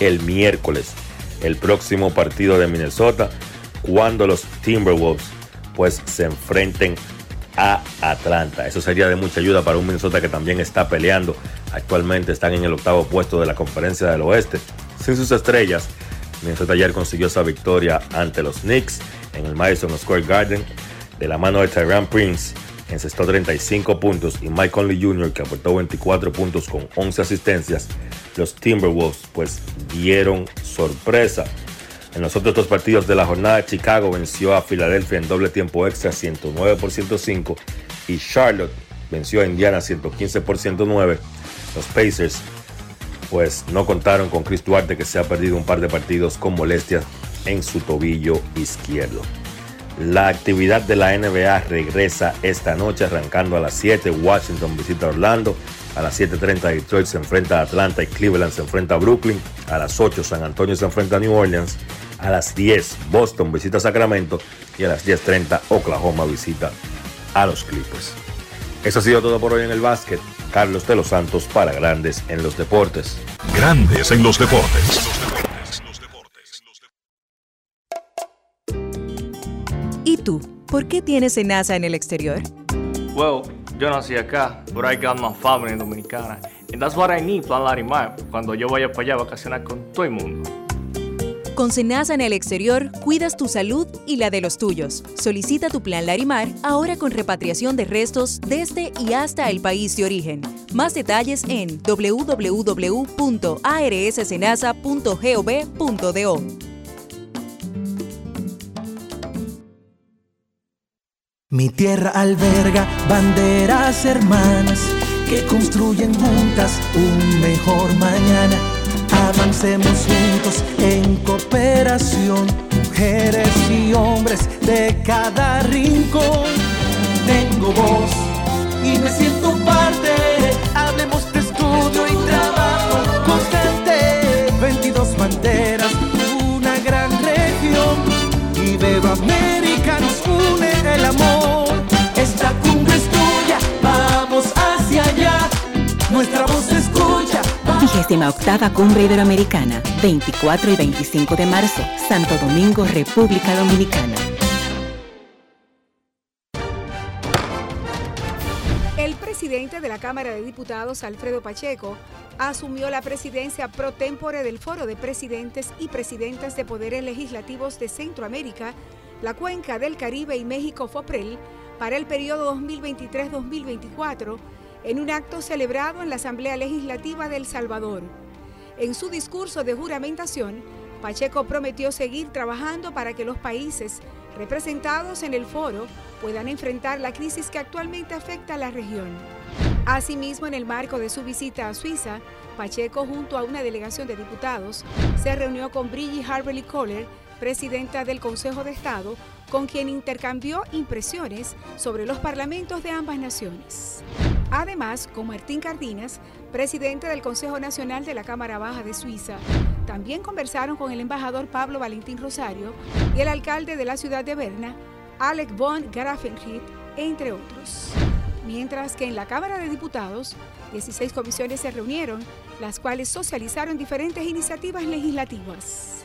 el miércoles, el próximo partido de Minnesota, cuando los Timberwolves pues se enfrenten a Atlanta. Eso sería de mucha ayuda para un Minnesota que también está peleando. Actualmente están en el octavo puesto de la conferencia del oeste. Sin sus estrellas, Minnesota ayer consiguió esa victoria ante los Knicks en el Madison Square Garden de la mano de Tyran Prince. Encestó 35 puntos y Mike Conley Jr. que aportó 24 puntos con 11 asistencias. Los Timberwolves pues dieron sorpresa. En los otros dos partidos de la jornada, Chicago venció a Filadelfia en doble tiempo extra 109 por 105 y Charlotte venció a Indiana 115 por 109. Los Pacers pues no contaron con Chris Duarte que se ha perdido un par de partidos con molestias en su tobillo izquierdo. La actividad de la NBA regresa esta noche arrancando a las 7. Washington visita Orlando. A las 7.30 Detroit se enfrenta a Atlanta y Cleveland se enfrenta a Brooklyn. A las 8 San Antonio se enfrenta a New Orleans. A las 10 Boston visita Sacramento. Y a las 10.30 Oklahoma visita a los Clippers. Eso ha sido todo por hoy en el básquet. Carlos de los Santos para Grandes en los Deportes. Grandes en los Deportes. ¿Y tú? ¿Por qué tienes NASA en el exterior? Well, yo nací acá, but I got my family dominicana. And that's what I need, Plan Larimar, cuando yo vaya para allá a vacacionar con todo el mundo. Con Senasa en el exterior, cuidas tu salud y la de los tuyos. Solicita tu plan Larimar ahora con repatriación de restos desde y hasta el país de origen. Más detalles en www.arssenasa.gov.do. Mi tierra alberga banderas hermanas que construyen juntas un mejor mañana. Avancemos juntos en cooperación, mujeres y hombres de cada rincón. Tengo voz y me siento parte. Hablemos de estudio y trabajo 38 Cumbre Iberoamericana, 24 y 25 de marzo, Santo Domingo, República Dominicana. El presidente de la Cámara de Diputados, Alfredo Pacheco, asumió la presidencia pro tempore del Foro de Presidentes y Presidentas de Poderes Legislativos de Centroamérica, la Cuenca del Caribe y México FOPREL para el periodo 2023-2024 en un acto celebrado en la Asamblea Legislativa de El Salvador. En su discurso de juramentación, Pacheco prometió seguir trabajando para que los países representados en el foro puedan enfrentar la crisis que actualmente afecta a la región. Asimismo, en el marco de su visita a Suiza, Pacheco, junto a una delegación de diputados, se reunió con Brigitte Harberly Kohler, presidenta del Consejo de Estado, con quien intercambió impresiones sobre los parlamentos de ambas naciones. Además, con Martín Cardinas, presidente del Consejo Nacional de la Cámara Baja de Suiza. También conversaron con el embajador Pablo Valentín Rosario y el alcalde de la ciudad de Berna, Alec von Grafenried, entre otros. Mientras que en la Cámara de Diputados, 16 comisiones se reunieron, las cuales socializaron diferentes iniciativas legislativas.